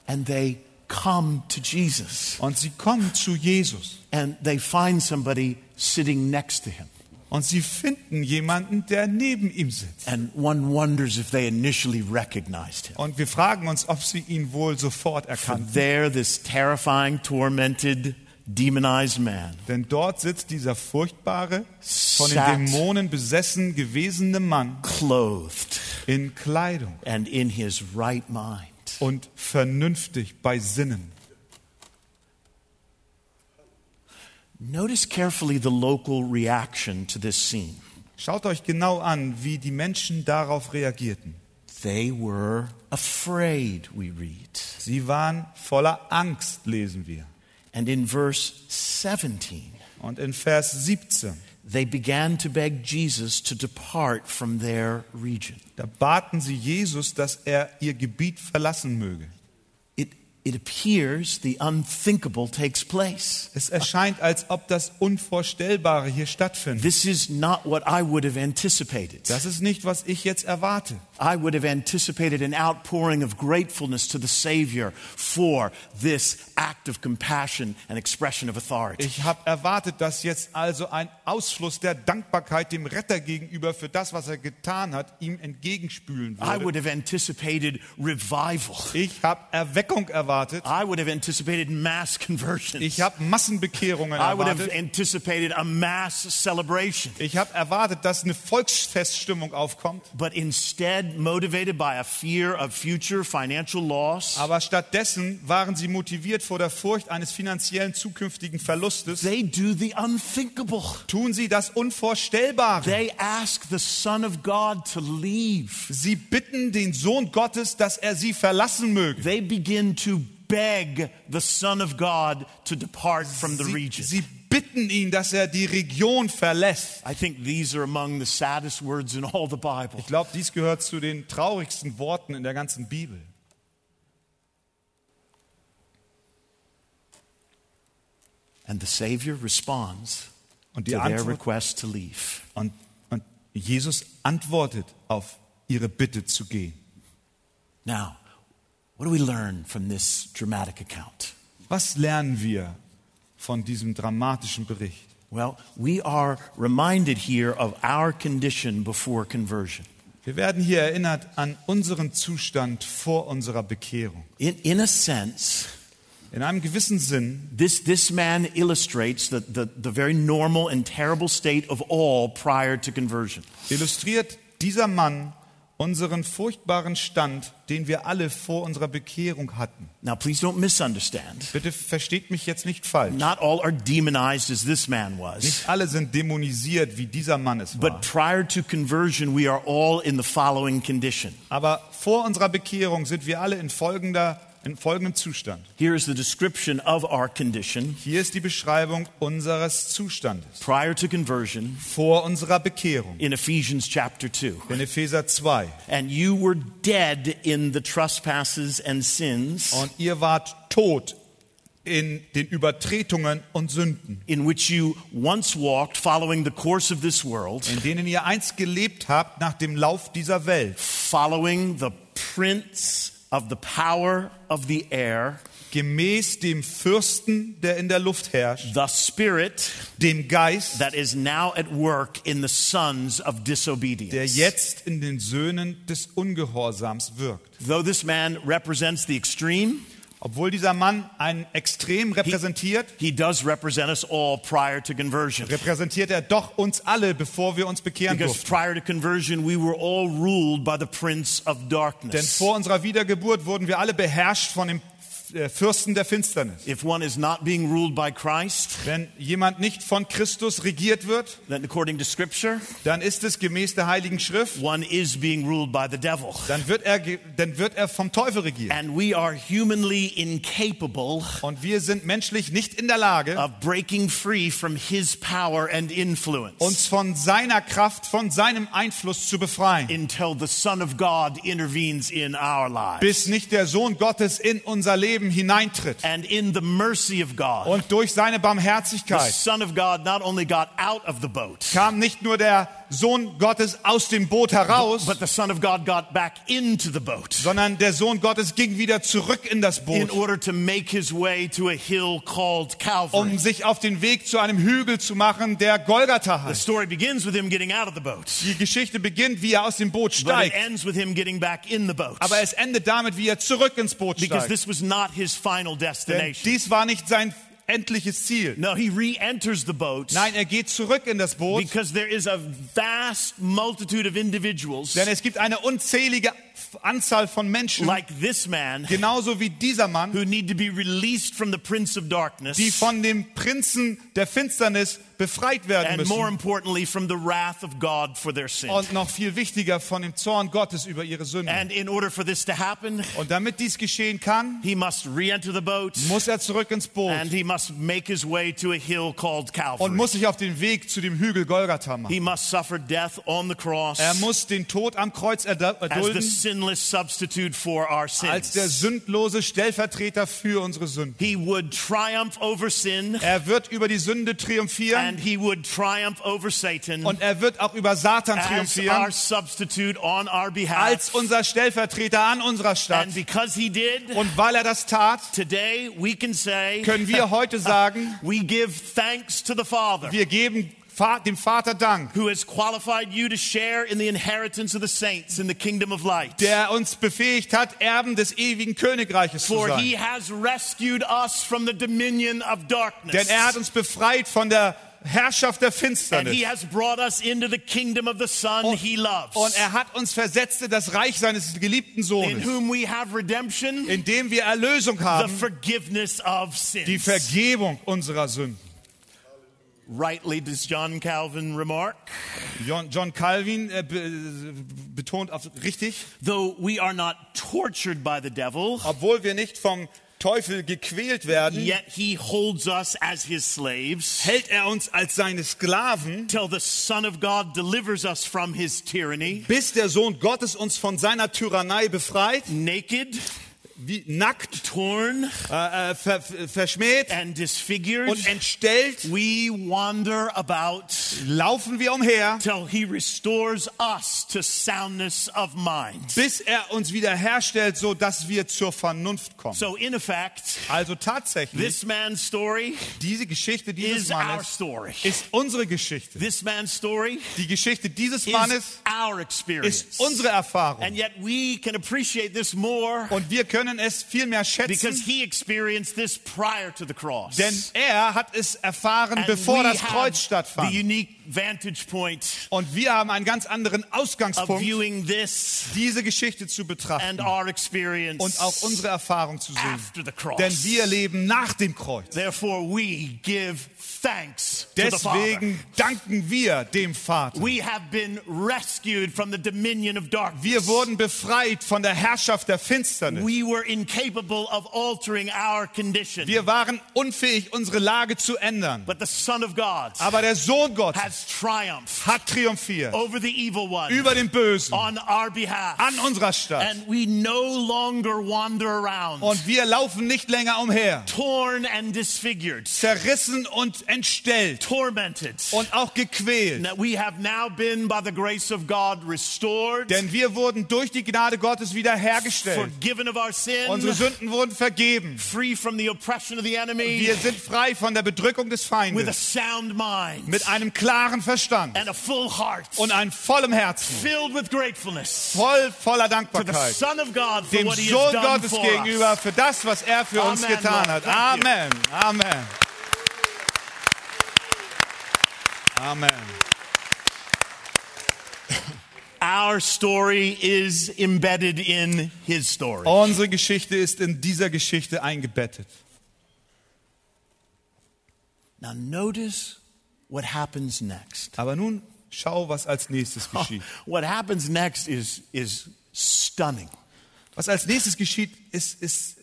And they come to Jesus. Und sie kommen zu Jesus. And they find somebody sitting next to him. Und sie finden jemanden, der neben ihm sitzt. And one wonders if they initially recognized him. Und wir fragen uns, ob sie ihn wohl sofort For erkannten. there, this terrifying, tormented, demonized man Denn dort sitzt dieser furchtbare, von den. Dämonen besessen gewesene Mann clothed in Kleidung and in his right mind. und vernünftig bei Sinnen. Notice carefully the local reaction to this scene. Schaut euch genau an, wie die Menschen darauf reagierten. They were afraid, we read. Sie waren voller Angst, lesen wir. And in verse 17, Und in Vers 17, they began to beg Jesus to depart from their region. da baten sie Jesus, dass er ihr Gebiet verlassen möge. It, appears the unthinkable takes place. Es erscheint, als ob das Unvorstellbare hier stattfindet. This is not what I would have anticipated. Das ist nicht, was ich jetzt erwarte. I would have anticipated an outpouring of gratefulness to the Savior for this act of compassion and expression of authority. Ich habe erwartet, dass jetzt also ein Ausfluss der Dankbarkeit dem Retter gegenüber für das, was er getan hat, ihm entgegenspülen I would würde. have anticipated revival. Ich habe Erweckung erwartet. I would have anticipated mass conversions. Ich habe Massenbekehrungen I would have erwartet. anticipated a mass celebration. Ich habe erwartet, dass eine Volksfeststimmung aufkommt. But instead, motivated by a fear of future financial loss, Aber stattdessen waren sie motiviert vor der Furcht eines finanziellen zukünftigen Verlustes. they do the unthinkable. Tun sie das Unvorstellbare. They ask the Son of God to leave. Sie bitten den Sohn Gottes, dass er sie verlassen möge. They begin to beg the Son of God to depart from the region. sie bitten ihn, dass er die Region verlässt. I think these are among the saddest words in all the Bible. Ich glaube, dies gehört zu den traurigsten Worten in der ganzen Bibel. And the Savior responds Und to die their Antwort request to leave. Und, und Jesus antwortet auf ihre Bitte zu gehen. Now, what do we learn from this dramatic account? Was lernen wir von diesem dramatischen Bericht? Well, we are reminded here of our condition before conversion. Wir werden hier erinnert an unseren Zustand vor unserer Bekehrung. In, in a sense, In einem gewissen Sinn this, this man illustrates the, the, the very normal and terrible state of all prior to conversion. illustriert dieser Mann unseren furchtbaren Stand, den wir alle vor unserer Bekehrung hatten. Now, please don't misunderstand. Bitte versteht mich jetzt nicht falsch. Not all are demonized as this man was. Nicht alle sind dämonisiert, wie dieser Mann es war. But prior to conversion, we are all in the following condition. Aber vor unserer Bekehrung sind wir alle in, folgender, in folgendem Zustand. Here is the description of our condition Hier ist die Beschreibung unseres Zustandes prior to conversion vor unserer Bekehrung in Ephesians chapter 2. in Epheser 2. And you were dead in the trespasses and sins Und ihr wart tot in den Übertretungen und Sünden, in which you once walked, following the course of this world, in denen ihr einst gelebt habt nach dem Lauf dieser Welt, following the prince of the power of the air, gemäß dem Fürsten, der in der Luft herrscht, the spirit dem Geist, that is now at work in the sons of disobedience, der jetzt in den Söhnen des Ungehorsams wirkt. Though this man represents the extreme, Obwohl dieser Mann ein Extrem repräsentiert, he does represent us all prior to conversion. repräsentiert er doch uns alle, bevor wir uns bekehren Because durften. prior to conversion, we were all ruled by the prince of Denn vor unserer Wiedergeburt wurden wir alle beherrscht von dem Fürsten der Finsternis. If one is not being ruled by Christ, Wenn jemand nicht von Christus regiert wird, then according to Scripture, dann ist es gemäß der Heiligen Schrift, one is being ruled by the devil. dann wird er, dann wird er vom Teufel regiert. And we are humanly incapable Und wir sind menschlich nicht in der Lage, of breaking free from his power and influence uns von seiner Kraft, von seinem Einfluss zu befreien, until the Son of God intervenes in our lives. bis nicht der Sohn Gottes in unser Leben hineintritt. And in the mercy of God, Und durch seine the Barmherzigkeit Son of God not only got out of the boat, kam nicht nur der Sohn Gottes aus dem Boot heraus, but the Son of God got back into the boat sondern der Sohn Gottes ging wieder zurück in das in Boot, order to make his way to a hill called Calvary. um sich auf den Weg zu einem Hügel zu machen, der Golgatha The heißt. story begins with him getting out of the boat, Die Geschichte beginnt, wie er aus dem Boot but it steigt, ends with him getting back in the boat. aber es endet damit, wie er zurück ins Boot Because steigt. this was not his final Denn destination. dies war nicht sein endliches Ziel. No, he re-enters the boat Nein, er geht zurück in das Boot, because there is a vast multitude of individuals denn es gibt eine unzählige Anzahl von Menschen, like this man genauso wie dieser Mann, who need to be released from the prince of darkness die von dem Prinzen der Finsternis befreit werden and more müssen. importantly from the wrath of God for their sin. Und noch viel wichtiger von dem Zorn Gottes über ihre Sünden. And in order for this to happen, Und damit dies geschehen kann, he must re-enter the boat muss er zurück ins Boot and he must make his way to a hill called und Calvary. muss sich auf den Weg zu dem Hügel Golgatha machen. He must suffer death on the cross Er muss den Tod am Kreuz erda- as the erdulden sinless substitute for our als der sündlose Stellvertreter für unsere Sünden. He would triumph over sin Er wird über die Sünde triumphieren and he would triumph over Satan und er wird auch über Satan as our triumphieren substitute on our als behalf. unser Stellvertreter an unserer Stadt. And because he did, Und weil er das tat, today we can say, können wir heute sagen, we give thanks to the Father wir geben dem Vater Dank, who has qualified you to share in the inheritance of the saints in the kingdom of light. der uns befähigt hat, Erben des ewigen Königreiches zu For he sein. has rescued us from the dominion of darkness. Denn er hat uns befreit von der Herrschaft der and Finsternis. he has brought us into the kingdom of the Son he loves, Und er hat uns versetzt in das Reich seines geliebten in Sohnes, whom we have redemption, in dem wir Erlösung the haben, forgiveness of die sins. Vergebung unserer Sünden. Rightly does John Calvin remark, John, John Calvin äh, be, betont auf, richtig, though we are not tortured by the devil, obwohl wir nicht vom Teufel gequält werden, yet he holds us as his slaves. hält er uns als seine Sklaven, Till the Son of God delivers us from his tyranny, bis der Sohn Gottes uns von seiner Tyrannei befreit, naked, wie nackt, torn, äh, äh, ver, verschmäht and disfigured. und entstellt, We wander about laufen wir umher, till he restores us to soundness of mind. bis er uns wiederherstellt, so dass wir zur Vernunft kommen. So, in effect, Also tatsächlich, this man's story diese Geschichte dieses is our Mannes story. ist unsere Geschichte. This man's story Die Geschichte dieses is Mannes our experience. ist unsere Erfahrung. And yet we can appreciate this more Und wir können es viel mehr because schätzen, he experienced this prior to the cross. denn er hat es erfahren, And bevor das Kreuz stattfand. Vantage point Und wir haben einen ganz anderen Ausgangspunkt, diese Geschichte zu betrachten und auch unsere Erfahrung zu sehen. after the cross. Denn wir leben nach dem Kreuz. Therefore, we give thanks to the Father. Deswegen danken wir dem Vater. We have been rescued from the dominion of darkness. Wir wurden befreit von der Herrschaft der Finsternis. We were incapable of altering our condition. Wir waren unfähig, unsere Lage zu ändern. But the Son of God Aber der Sohn Gottes hat triumphiert over the evil one über den Bösen on our behalf. an unserer Stadt. And we no longer wander around, Und wir laufen nicht länger umher, torn and disfigured, zerrissen und entstellt tormented. und auch gequält. That we have now been, by the grace of God, restored, Denn wir wurden durch die Gnade Gottes wiederhergestellt. forgiven of our sin, Unsere Sünden wurden vergeben. free from the oppression of the enemy, Wir sind frei von der Bedrückung des with a Feindes. sound mind Mit einem klaren Verstand and a full heart, und einem vollem Herzen. filled with gratefulness Voll voller Dankbarkeit. Dem Sohn Gottes gegenüber für das, was er für uns getan hat. Amen. Amen. Amen. Our story is embedded in his story. Unsere Geschichte ist in dieser Geschichte eingebettet. Now, notice what happens next. Aber nun schau, was als nächstes geschieht. What happens next is, is stunning Was als nächstes geschieht, ist, ist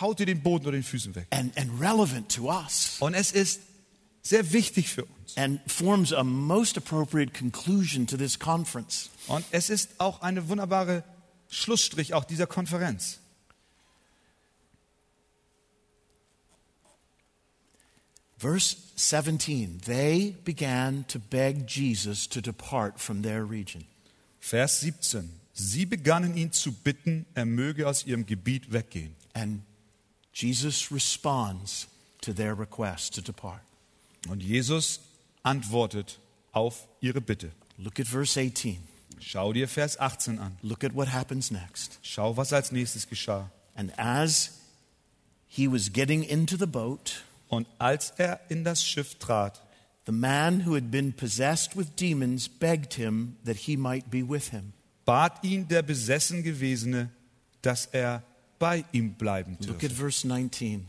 haut dir den Boden unter den Füßen weg. and, and relevant to us Und es ist sehr wichtig für uns. and forms a most appropriate conclusion to this conference. Und es ist auch eine wunderbare Schlussstrich auch dieser Konferenz. Verse 17 They began to beg Jesus to depart from their region. Vers 17. Sie begannen ihn zu bitten, er möge aus ihrem Gebiet weggehen. And Jesus responds to their request to depart. Und Jesus antwortet auf ihre Bitte. Look at verse 18. Schau dir Vers 18 an. Look at what happens next. Schau, was als nächstes geschah. And as he was getting into the boat, Und als er in das Schiff trat, the man who had been possessed with demons begged him that he might be with him. bat ihn der besessen gewesene, dass er bei ihm bleiben Look at dürfe. verse 19.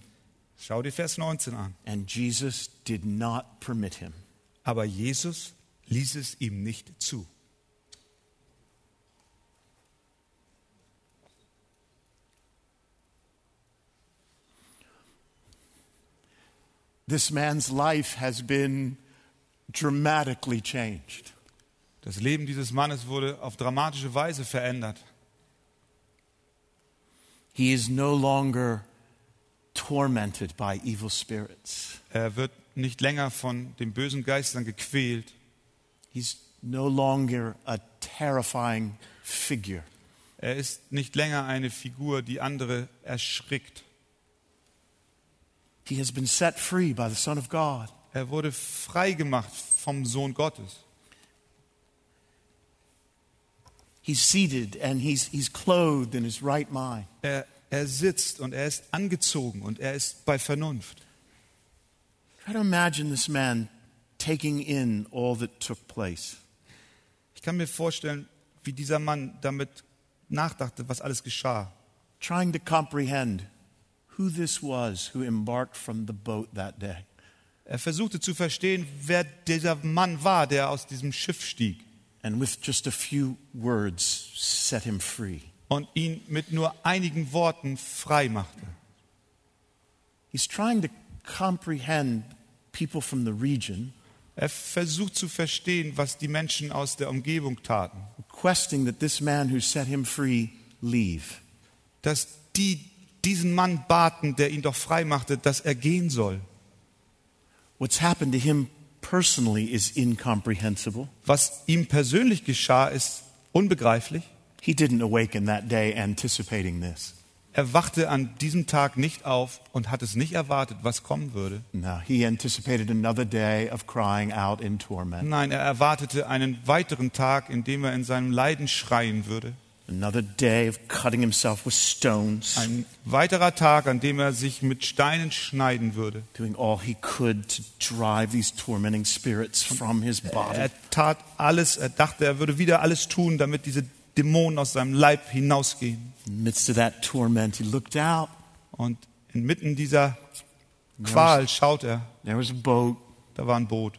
Schau dir Vers 19 an. And Jesus did not permit him. Aber Jesus ließ es ihm nicht zu. This man's life has been dramatically changed. Das Leben dieses Mannes wurde auf dramatische Weise verändert. He is no longer tormented by evil spirits. Er wird nicht länger von den bösen Geistern gequält. He's no longer a terrifying figure. Er ist nicht länger eine Figur, die andere erschrickt. He has been set free by the Son of God. Er wurde frei gemacht vom Sohn Gottes. He's seated and he's, he's clothed in his right mind. Er, er sitzt und er ist angezogen und er ist bei Vernunft. Try to imagine this man taking in all that took place. Ich kann mir vorstellen, wie dieser Mann damit nachdachte, was alles geschah. trying to comprehend who this was who embarked from the boat that day. Er versuchte zu verstehen, wer dieser Mann war, der aus diesem Schiff stieg And with just a few words, set him free. und ihn mit nur einigen Worten frei machte. He's trying to comprehend people from the region, Er versucht zu verstehen, was die Menschen aus der Umgebung taten. requesting that this man who set him free leave. Dass die diesen Mann baten, der ihn doch frei machte, dass er gehen soll. What's happened to him personally is incomprehensible. Was ihm persönlich geschah, ist unbegreiflich. He didn't awaken that day anticipating this. Er wachte an diesem Tag nicht auf und hat es nicht erwartet, was kommen würde. No, he anticipated another day of crying out in torment, Nein, er erwartete einen weiteren Tag, in dem er in seinem Leiden schreien würde. Another day of cutting himself with stones. Ein weiterer Tag, an dem er sich mit Steinen schneiden würde. doing all he could to drive these tormenting spirits from his body. Er tat alles, er dachte, er würde wieder alles tun, damit diese Dämonen aus seinem Leib hinausgehen. In the midst of that torment, he looked out. Und inmitten dieser Qual schaut er, There was a boat, da war ein Boot.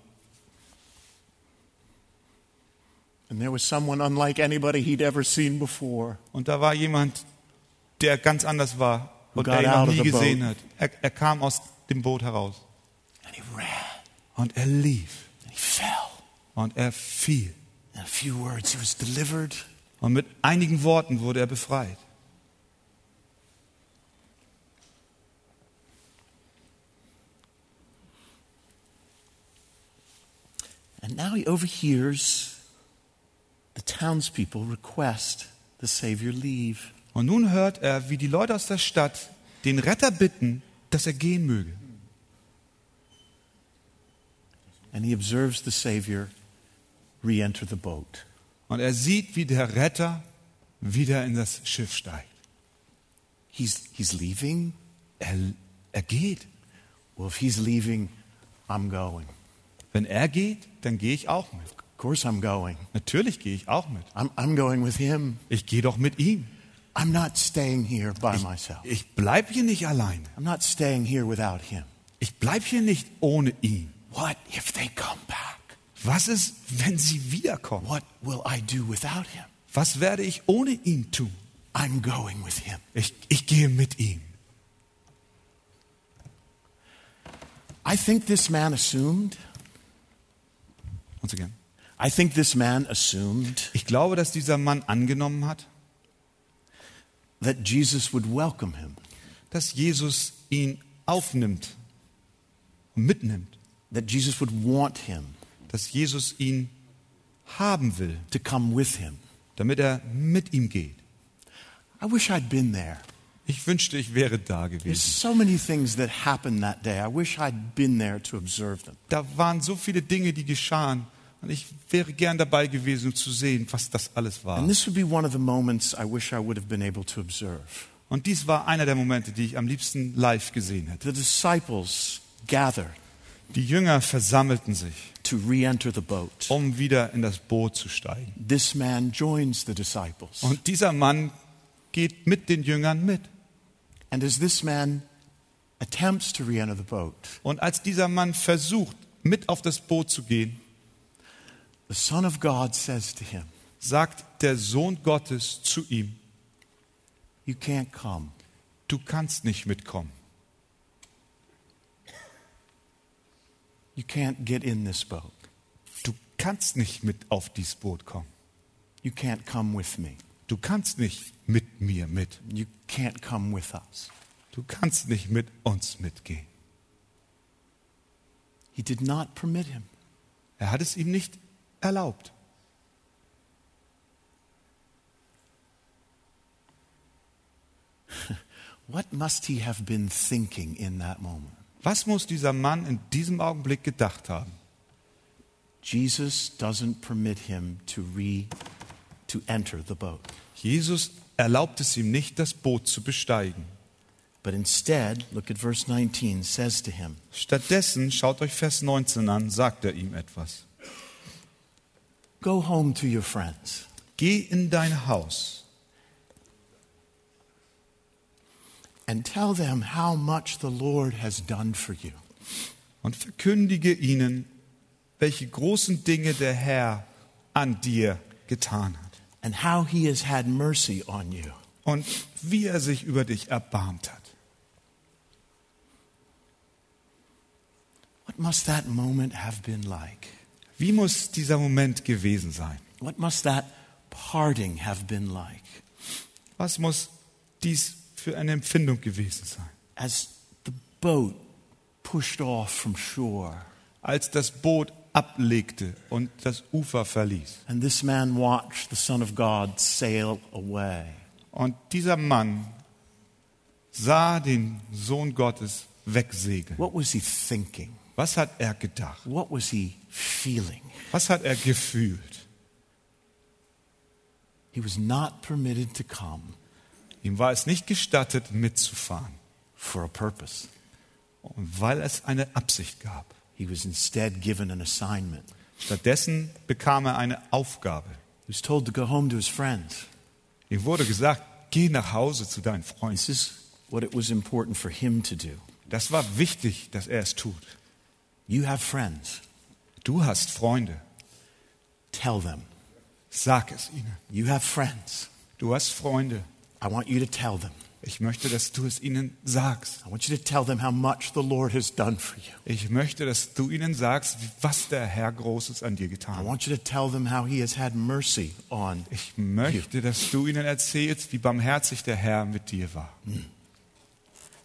And there was someone unlike anybody he'd ever seen before. Und da war jemand, der ganz anders war und der ihn noch nie gesehen boat. hat. Er, er kam aus dem Boot heraus And he ran, und er lief and he fell. und er fiel. In a few words, he was delivered. Und mit einigen Worten wurde er befreit. And now he overhears the townspeople request the Savior leave. Und nun hört er, wie die Leute aus der Stadt den Retter bitten, dass er gehen möge. And he observes the Savior re enter the boat. Und er sieht, wie der Retter wieder in das Schiff steigt. He's, he's leaving. Er, er geht. Well, if he's leaving, I'm going. Wenn er geht, dann gehe ich auch mit. Course I'm going. Natürlich gehe ich auch mit. I'm, I'm going with him. Ich gehe doch mit ihm. I'm not staying here by myself. Ich bleib hier nicht alleine. I'm not staying here without him. Ich bleib hier nicht ohne ihn. What if they come back? Was ist, wenn sie wiederkommen? What will I do without him? Was werde ich ohne ihn tun? I'm going with him. Ich, ich gehe mit ihm. I think this man assumed, Once again. I think this man assumed Ich glaube, dass dieser Mann angenommen hat, that Jesus would welcome him, dass Jesus ihn aufnimmt und mitnimmt, that Jesus would want him dass Jesus ihn haben will, to come with him. damit er mit ihm geht. I wish I'd been there. Ich wünschte, ich wäre da gewesen. so many things that happened that day. I wish I'd been there to observe them. Da waren so viele Dinge, die geschahen. Und ich wäre gern dabei gewesen, um zu sehen, was das alles war. And this would be one of the moments I wish I would have been able to observe. Und dies war einer der Momente, die ich am liebsten live gesehen hätte. The disciples gather Die Jünger versammelten sich, to the boat. um wieder in das Boot zu steigen. This man joins the disciples. Und dieser Mann geht mit den Jüngern mit. And as this man attempts to the boat, Und als dieser Mann versucht, mit auf das Boot zu gehen, the Son of God says to him, sagt der Sohn Gottes zu ihm, You can't come. du kannst nicht mitkommen. You can't get in this boat. Du kannst nicht mit auf dieses Boot kommen. You can't come with me. Du kannst nicht mit mir mit. You can't come with us. Du kannst nicht mit uns mitgehen. He did not permit him. Er hat es ihm nicht erlaubt. What must he have been thinking in that moment? Was muss dieser Mann in diesem Augenblick gedacht haben? Jesus doesn't permit him to re to enter the boat, Jesus erlaubt es ihm nicht, das Boot zu besteigen. but instead, look at verse 19, says to him, Stattdessen, schaut euch Vers 19 an, sagt er ihm etwas. Go home to your friends Geh in dein Haus and tell them how much the Lord has done for you. und verkündige ihnen, welche großen Dinge der Herr an dir getan hat and how he has had mercy on you. und wie er sich über dich erbarmt hat. What must that moment have been like? Wie muss dieser Moment gewesen sein? What must that parting have been like? Was muss dies für eine Empfindung gewesen sein? As the boat pushed off from shore, Als das Boot ablegte und das Ufer verließ. and this man watched the Son of God sail away. Und dieser Mann sah den Sohn Gottes wegsegeln. What was he thinking? Was hat er gedacht? What was he feeling? Was hat er gefühlt? He was not permitted to come Ihm war es nicht gestattet, mitzufahren, for a purpose. und weil es eine Absicht gab. He was instead given an assignment. Stattdessen bekam er eine Aufgabe. He was told to go home to his friends. Ihm wurde gesagt, geh nach Hause zu deinen Freunden. This is what it was important for him to do. Das war wichtig, dass er es tut. You have friends. Du hast Freunde. Tell them. Sag es ihnen. You have friends. Du hast Freunde. I want you to tell them. Ich möchte, dass du es ihnen sagst. I want you to tell them how much the Lord has done for you. Ich möchte, dass du ihnen sagst, was der Herr Großes an dir I getan hat. want you to tell them how he has had mercy on Ich möchte, dass du ihnen erzählst, wie barmherzig der Herr mit dir war.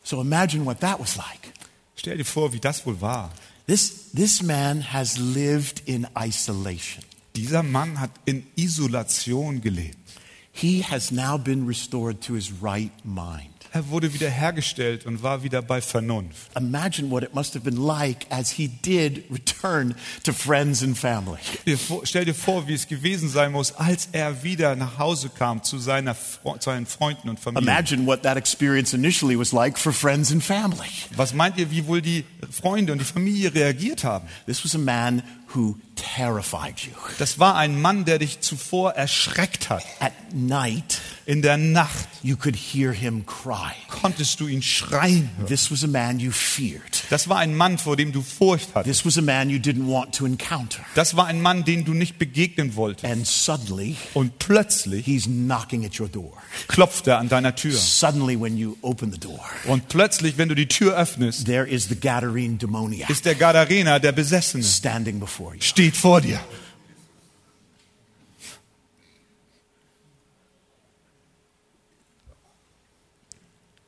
So imagine what that was like. Stell dir vor, wie das wohl war. This, this man has lived in isolation. Dieser Mann hat in Isolation gelebt. He has now been restored to his right mind. Er wurde wiederhergestellt und war wieder bei Vernunft. Imagine what it must have been like as he did return to friends and family. Stell dir vor, wie es gewesen sein muss, als er wieder nach Hause kam zu, seiner, zu seinen Freunden und Familie. Imagine what that experience initially was like for friends and family. Was meint ihr, wie wohl die Freunde und die Familie reagiert haben? This was a man who terrified you. Das war ein Mann, der dich zuvor erschreckt hat. At night, In der Nacht you could hear him cry. konntest du ihn schreien. This was a man you feared. Das war ein Mann, vor dem du Furcht hattest. This was a man you didn't want to encounter. Das war ein Mann, den du nicht begegnen wolltest. And suddenly, Und plötzlich he's knocking at your door. klopft er an deiner Tür. Suddenly, when you open the door, Und plötzlich, wenn du die Tür öffnest, there is the Gadarene demoniac ist der Gadarener, der Besessene, standing before. Steht vor dir.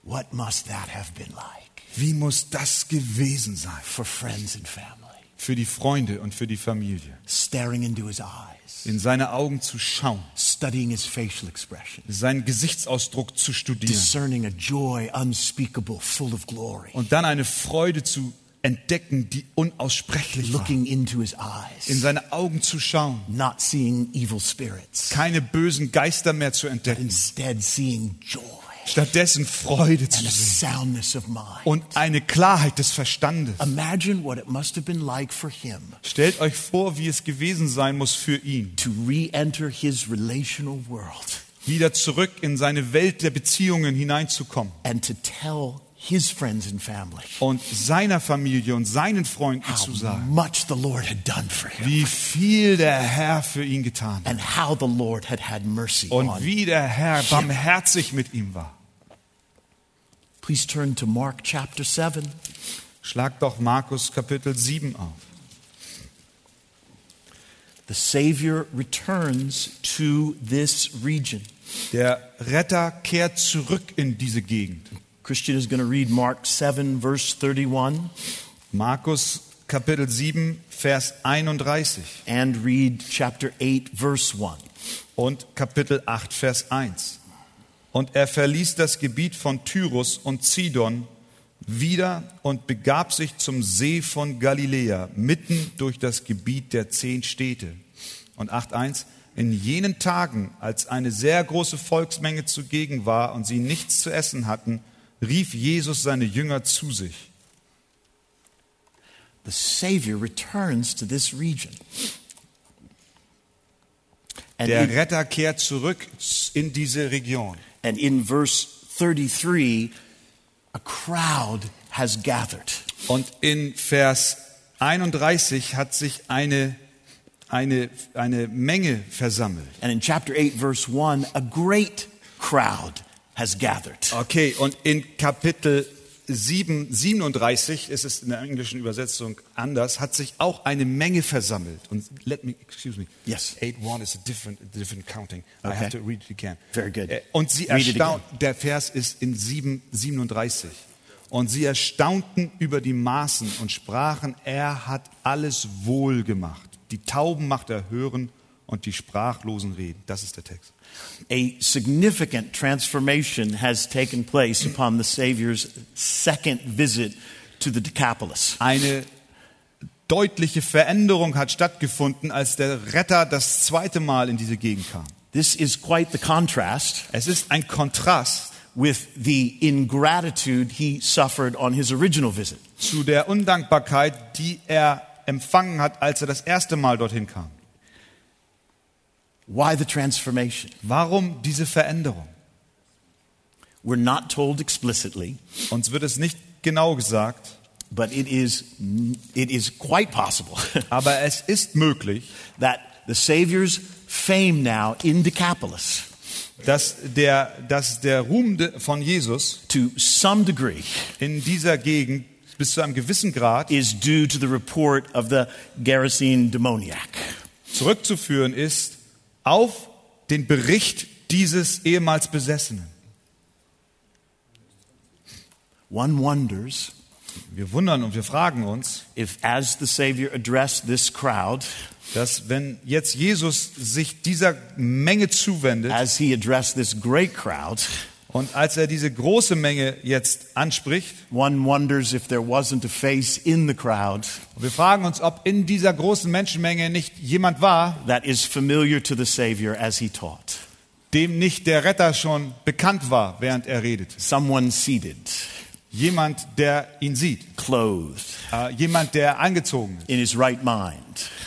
What must that have been like Wie muss das gewesen sein? for friends and family? Für die Freunde und für die Familie. Staring into his eyes, In seine Augen zu schauen, studying his facial expression, seinen Gesichtsausdruck zu studieren discerning a joy unspeakable, full of glory, und dann eine Freude zu entdecken, die unaussprechlich war. looking into his In eyes, seine Augen zu schauen, not seeing evil spirits, keine bösen Geister mehr zu entdecken, instead seeing joy. Stattdessen Freude zu sehen. soundness of mind. und eine Klarheit des Verstandes. Imagine what it must have been like for him Stellt euch vor, wie es gewesen sein muss für ihn, to re enter his relational world wieder zurück in seine Welt der Beziehungen hineinzukommen. and to tell his friends and family und seiner Familie und seinen Freunden how zu sagen, much the Lord had done for him wie viel der Herr für ihn getan hat and how the Lord had had mercy und on wie der Herr barmherzig mit ihm war. Please turn to Mark chapter 7. Schlag doch Markus Kapitel 7 auf. The Savior returns to this region. Der Retter kehrt zurück in diese Gegend. Christian is going to read Mark 7, verse 31, Markus Kapitel 7, Vers 31 and read chapter 8, verse 1. und Kapitel 8, Vers 1. Und er verließ das Gebiet von Tyrus und Zidon wieder und begab sich zum See von Galiläa, mitten durch das Gebiet der zehn Städte. Und 8.1. In jenen Tagen, als eine sehr große Volksmenge zugegen war und sie nichts zu essen hatten, rief Jesus seine Jünger zu sich. The Savior returns to this region. And Der in, Retter kehrt zurück in diese Region. and in verse 33, a crowd has gathered. Und in Vers 31 hat sich eine, eine, eine Menge versammelt. And in chapter 8, verse 1, a great crowd has gathered. Okay, und in Kapitel 7, 37 ist es in der englischen Übersetzung anders, hat sich auch eine Menge versammelt. Und let me, excuse me. Yes. 8-1 is a different, different counting. I Okay. have to read it again. Very good. Äh, Und sie erstaunt, der Vers ist in 7, 37. Und sie erstaunten über die Maßen und sprachen, er hat alles wohl gemacht. Die Tauben macht er hören und die Sprachlosen reden. Das ist der Text. A significant transformation has taken place upon the Savior's second visit to the Decapolis. Eine deutliche Veränderung hat stattgefunden, als der Retter das zweite Mal in diese Gegend kam. This is quite the contrast Es ist ein Kontrast with the ingratitude he suffered on his original visit. zu der Undankbarkeit, die er empfangen hat, als er das erste Mal dorthin kam. Why the transformation? Warum diese Veränderung? We're not told explicitly, Uns wird es nicht genau gesagt, but it is, it is quite possible aber es ist möglich, that the Savior's fame now in Decapolis, dass der, dass der Ruhm von Jesus to some degree, in dieser Gegend bis zu einem gewissen Grad is due to the report of the Gerasene demoniac. zurückzuführen ist auf den Bericht dieses ehemals Besessenen. One wonders Wir wundern und wir fragen uns, if, as the Savior addressed this crowd, dass wenn jetzt Jesus sich dieser Menge zuwendet as he addressed this great crowd, und als er diese große Menge jetzt anspricht, one wonders if there wasn't a face in the crowd wir fragen uns, ob in dieser großen Menschenmenge nicht jemand war, that is familiar to the Savior as he taught. dem nicht der Retter schon bekannt war, während er redet. Someone seated, Jemand, der ihn sieht. clothed, Äh, jemand, der angezogen ist. in his right mind,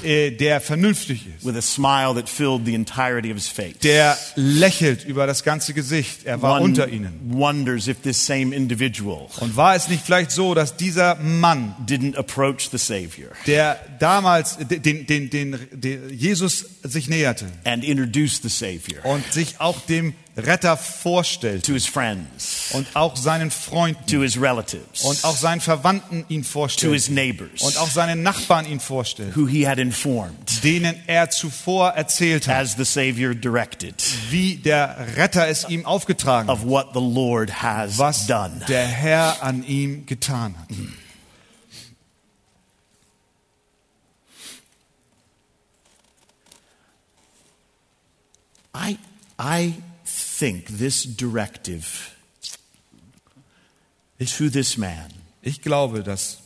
äh, der vernünftig ist, with a smile that filled the entirety of his face. der lächelt über das ganze Gesicht. Er war One unter ihnen. wonders if this same individual Und war es nicht vielleicht so, dass dieser Mann, didn't approach the Savior der damals den, den, den, den Jesus sich näherte and introduce the Savior und sich auch dem Retter vorstellte to his friends, und auch seinen Freunden to his relatives, und auch seinen Verwandten ihn to his neighbors, und auch seinen Nachbarn ihn vorstellte, who he had informed. denen er zuvor erzählt hat, as the Savior directed. wie der Retter es ihm aufgetragen hat, of what the Lord has was done. der Herr an ihm getan hat. I, I think this directive to this man Ich glaube, dass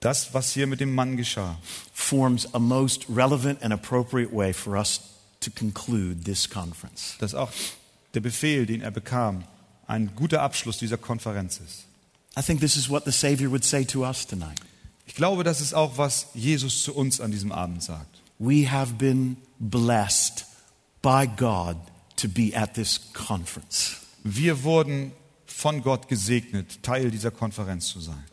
das, was hier mit dem Mann geschah, forms a most relevant and appropriate way for us to conclude this conference. dass auch der Befehl, den er bekam, ein guter Abschluss dieser Konferenz ist. I think this is what the Savior would say to us tonight. Ich glaube, das ist auch, was Jesus zu uns an diesem Abend sagt. We have been blessed by God to be at this conference. Wir wurden von Gott gesegnet, Teil dieser Konferenz zu sein.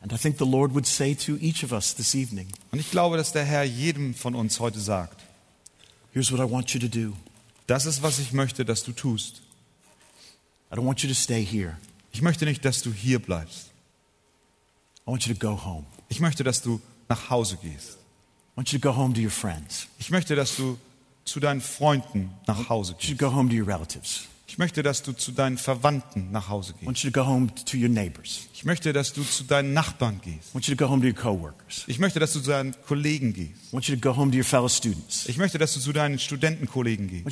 And I think the Lord would say to each of us this evening Und ich glaube, dass der Herr jedem von uns heute sagt, here's what I want you to do. das ist, was ich möchte, dass du tust. I don't want you to stay here. Ich möchte nicht, dass du hier bleibst. I want you to go home. Ich möchte, dass du nach Hause gehst. I want you to go home to your friends. Ich möchte, dass du zu deinen Freunden nach Hause gehst. to go home to your relatives. Ich möchte, dass du zu deinen Verwandten nach Hause I gehst. want you to go home to your neighbors. Ich möchte, dass du zu deinen Nachbarn gehst. I want you to go home to your coworkers. Ich möchte, dass du zu deinen Kollegen gehst. I want you to go home to your fellow students. Ich möchte, dass du zu deinen Studentenkollegen I gehst.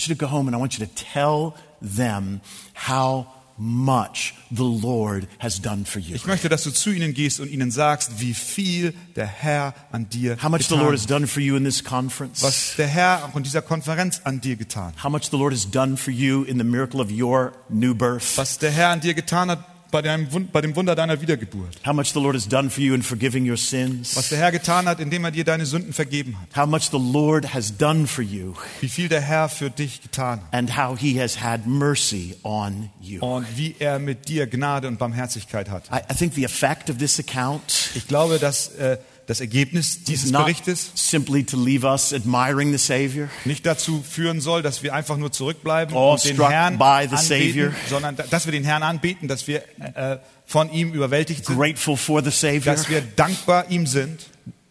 Much the Lord has done for you. Ich möchte, dass du zu ihnen gehst und ihnen sagst, wie viel der Herr an dir How much the Lord has done for you in this conference. Was der Herr auch in dieser Konferenz an dir getan. How much the Lord has done for you in the miracle of your new birth. Was der Herr an dir getan hat bei, deinem, bei dem Wunder deiner Wiedergeburt. How much the Lord has done for you in forgiving your sins. Was der Herr getan hat, indem er dir deine Sünden vergeben hat. How much the Lord has done for you Wie viel der Herr für dich getan hat. and how he has had mercy on you. Und wie er mit dir Gnade und Barmherzigkeit hat. I, I think the effect of this account Ich glaube, dass äh, das Ergebnis is dieses Berichtes simply to leave us admiring the Savior, nicht dazu führen soll, dass wir einfach nur zurückbleiben und den Herrn anbeten, Savior. sondern da- dass wir den Herrn anbeten, dass wir äh, von ihm überwältigt sind, grateful for the Savior, dass wir dankbar ihm sind.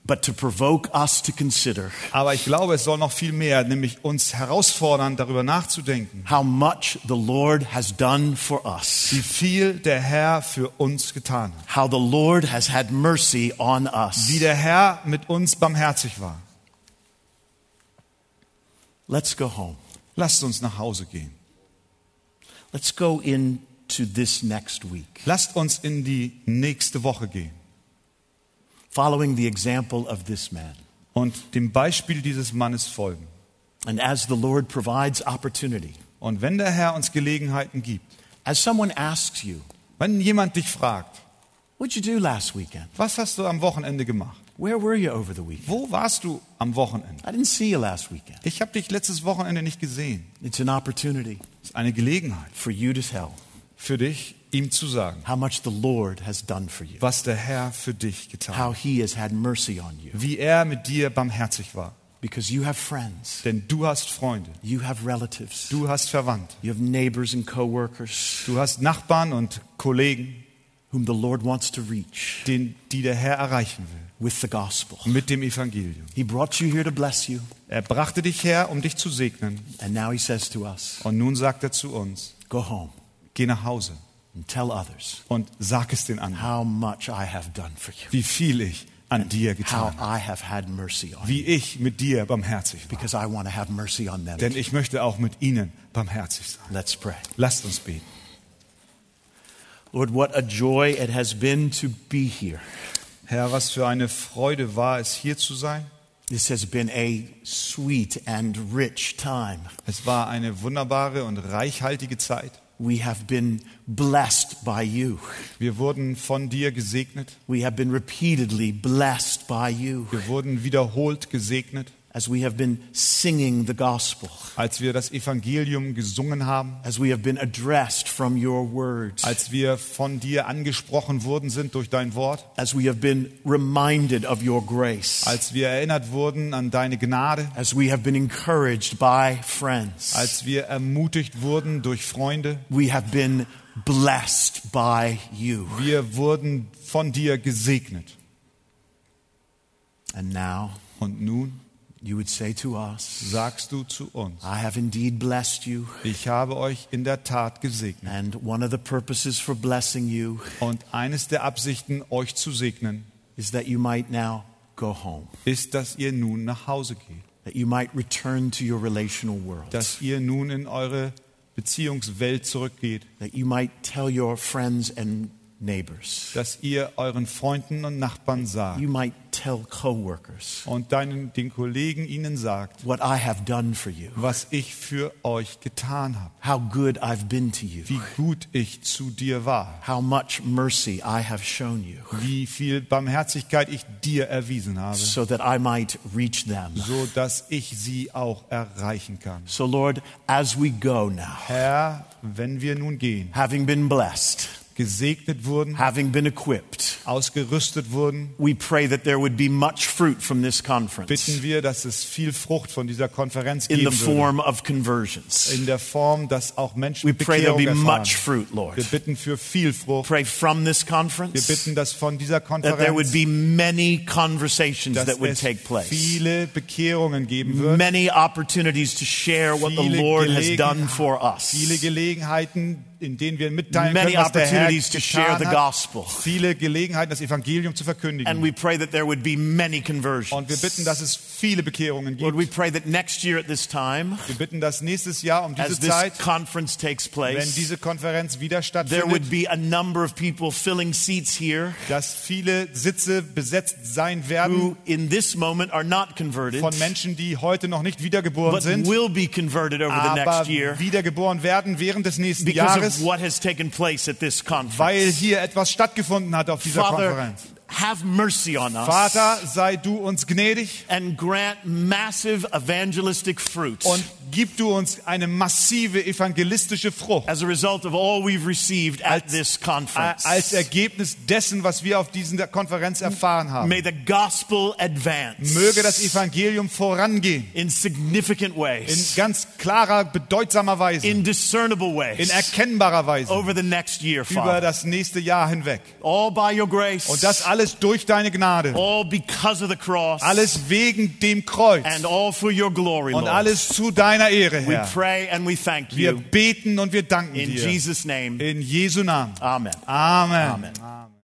But to provoke us to consider Aber ich glaube, es soll noch viel mehr, nämlich uns herausfordern, darüber nachzudenken, how much the Lord has done for us, wie viel der Herr für uns getan hat, how the Lord has had mercy on us. wie der Herr mit uns barmherzig war. Let's go home. Lasst uns nach Hause gehen. Let's go into this next week, Lasst uns in die nächste Woche gehen following the example of this man. und dem Beispiel dieses Mannes folgen. And as the Lord provides opportunity, Und wenn der Herr uns Gelegenheiten gibt, as someone asks you, wenn jemand dich fragt, What'd you do last weekend? was hast du am Wochenende gemacht? Where were you over the weekend? Wo warst du am Wochenende? I didn't see you last weekend. Ich habe dich letztes Wochenende nicht gesehen. It's an opportunity Es ist eine Gelegenheit for you to tell für dich, ihm zu sagen, how much the Lord has done for you, was der Herr für dich getan hat. how he has had mercy on you. Wie er mit dir barmherzig war. Because you have friends, Denn du hast Freunde, you have relatives, du hast Verwandte, you have neighbors and coworkers du hast Nachbarn und Kollegen, whom the Lord wants to reach den, die der Herr erreichen will with the gospel. mit dem Evangelium. He brought you here to bless you, Er brachte dich her, um dich zu segnen. and now he says to us, Und nun sagt er zu uns, Go home geh nach Hause und sag es den anderen, how much I have done for you, wie viel ich an dir getan habe, I have had mercy on you, wie ich mit dir barmherzig war. because I want to have mercy on them. Denn ich möchte auch mit ihnen barmherzig sein. Let's pray. Lasst uns beten. Lord, what a joy it has been to be here. Herr, was für eine Freude war es, hier zu sein. This has been a sweet and rich time. Es war eine wunderbare und reichhaltige Zeit. We have been blessed by you. Wir wurden von dir gesegnet. We have been repeatedly blessed by you Wir wurden wiederholt gesegnet, as we have been singing the gospel, als wir das Evangelium gesungen haben, as we have been addressed from your words, als wir von dir angesprochen worden sind durch dein Wort, as we have been reminded of your grace, als wir erinnert wurden an deine Gnade, as we have been encouraged by friends. als wir ermutigt wurden durch Freunde. We have been blessed by you. Wir wurden von dir gesegnet. And now Und nun you would say to us, sagst du zu uns, I have indeed blessed you. ich habe euch in der Tat gesegnet. And one of the purposes for blessing you Und eines der Absichten, euch zu segnen, is that you might now go home, ist, dass ihr nun nach Hause geht, that you might return to your relational world, dass ihr nun in eure Beziehungswelt zurückgeht, that you might tell your friends and neighbors, dass ihr euren Freunden und Nachbarn sagt. You might tell coworkers und deinen, den Kollegen ihnen sagt, what I have done for you, was ich für euch getan habe, how good I've been to you, wie gut ich zu dir war, how much mercy I have shown you, wie viel Barmherzigkeit ich dir erwiesen habe, so that I might reach them. so dass ich sie auch erreichen kann. So, Lord, as we go now, Herr, wenn wir nun gehen, having been blessed, gesegnet wurden, having been equipped, ausgerüstet wurden, we pray that there would be much fruit from this conference bitten wir, dass es viel Frucht von dieser Konferenz in the geben würde. form of conversions. In der Form, dass auch Menschen We pray there'll be much fruit, Lord. Wir bitten für viel Frucht. Pray from this Wir conference bitten, dass von dieser that there would Konferenz be many conversations that would take place. viele Bekehrungen geben wird. Many opportunities to share what the Lord has done for us. Viele Gelegenheiten, in denen wir mitteilen Many können, was der Herr opportunities to share the getan hat. gospel. Viele Gelegenheiten, das Evangelium zu And verkündigen. we pray that there would be many Und wir conversions. bitten, dass es viele Bekehrungen Lord, gibt. we pray that next year at this time, Wir bitten, dass nächstes Jahr um diese Zeit, conference takes wenn place, diese Konferenz wieder there would stattfindet, be a number of people filling seats here dass viele Sitze besetzt sein werden who in this moment are not converted, von Menschen, die heute noch nicht wiedergeboren but sind, will be converted over the next year wiedergeboren werden während des nächsten Jahres, of what has taken place at this weil hier etwas stattgefunden hat auf dieser Konferenz. Have mercy on us Vater, sei du uns gnädig and grant massive evangelistic fruit und gib du uns eine massive evangelistische Frucht as a result of all we've received at Als- this conference. als Ergebnis dessen, was wir auf dieser Konferenz erfahren haben. May the gospel advance Möge das Evangelium vorangehen in significant in ways, ganz klarer, bedeutsamer Weise, in discernible in ways erkennbarer Weise over the next year, über Father. das nächste Jahr hinweg. All by your grace, Und das alles durch deine Gnade. all because of the cross, Alles wegen dem Kreuz. and all for your glory, Und alles zu deiner Ehre, We Herr. pray and we thank Wir you beten und wir danken in dir. Jesus' name. In Jesu Namen. Amen. Amen. Amen.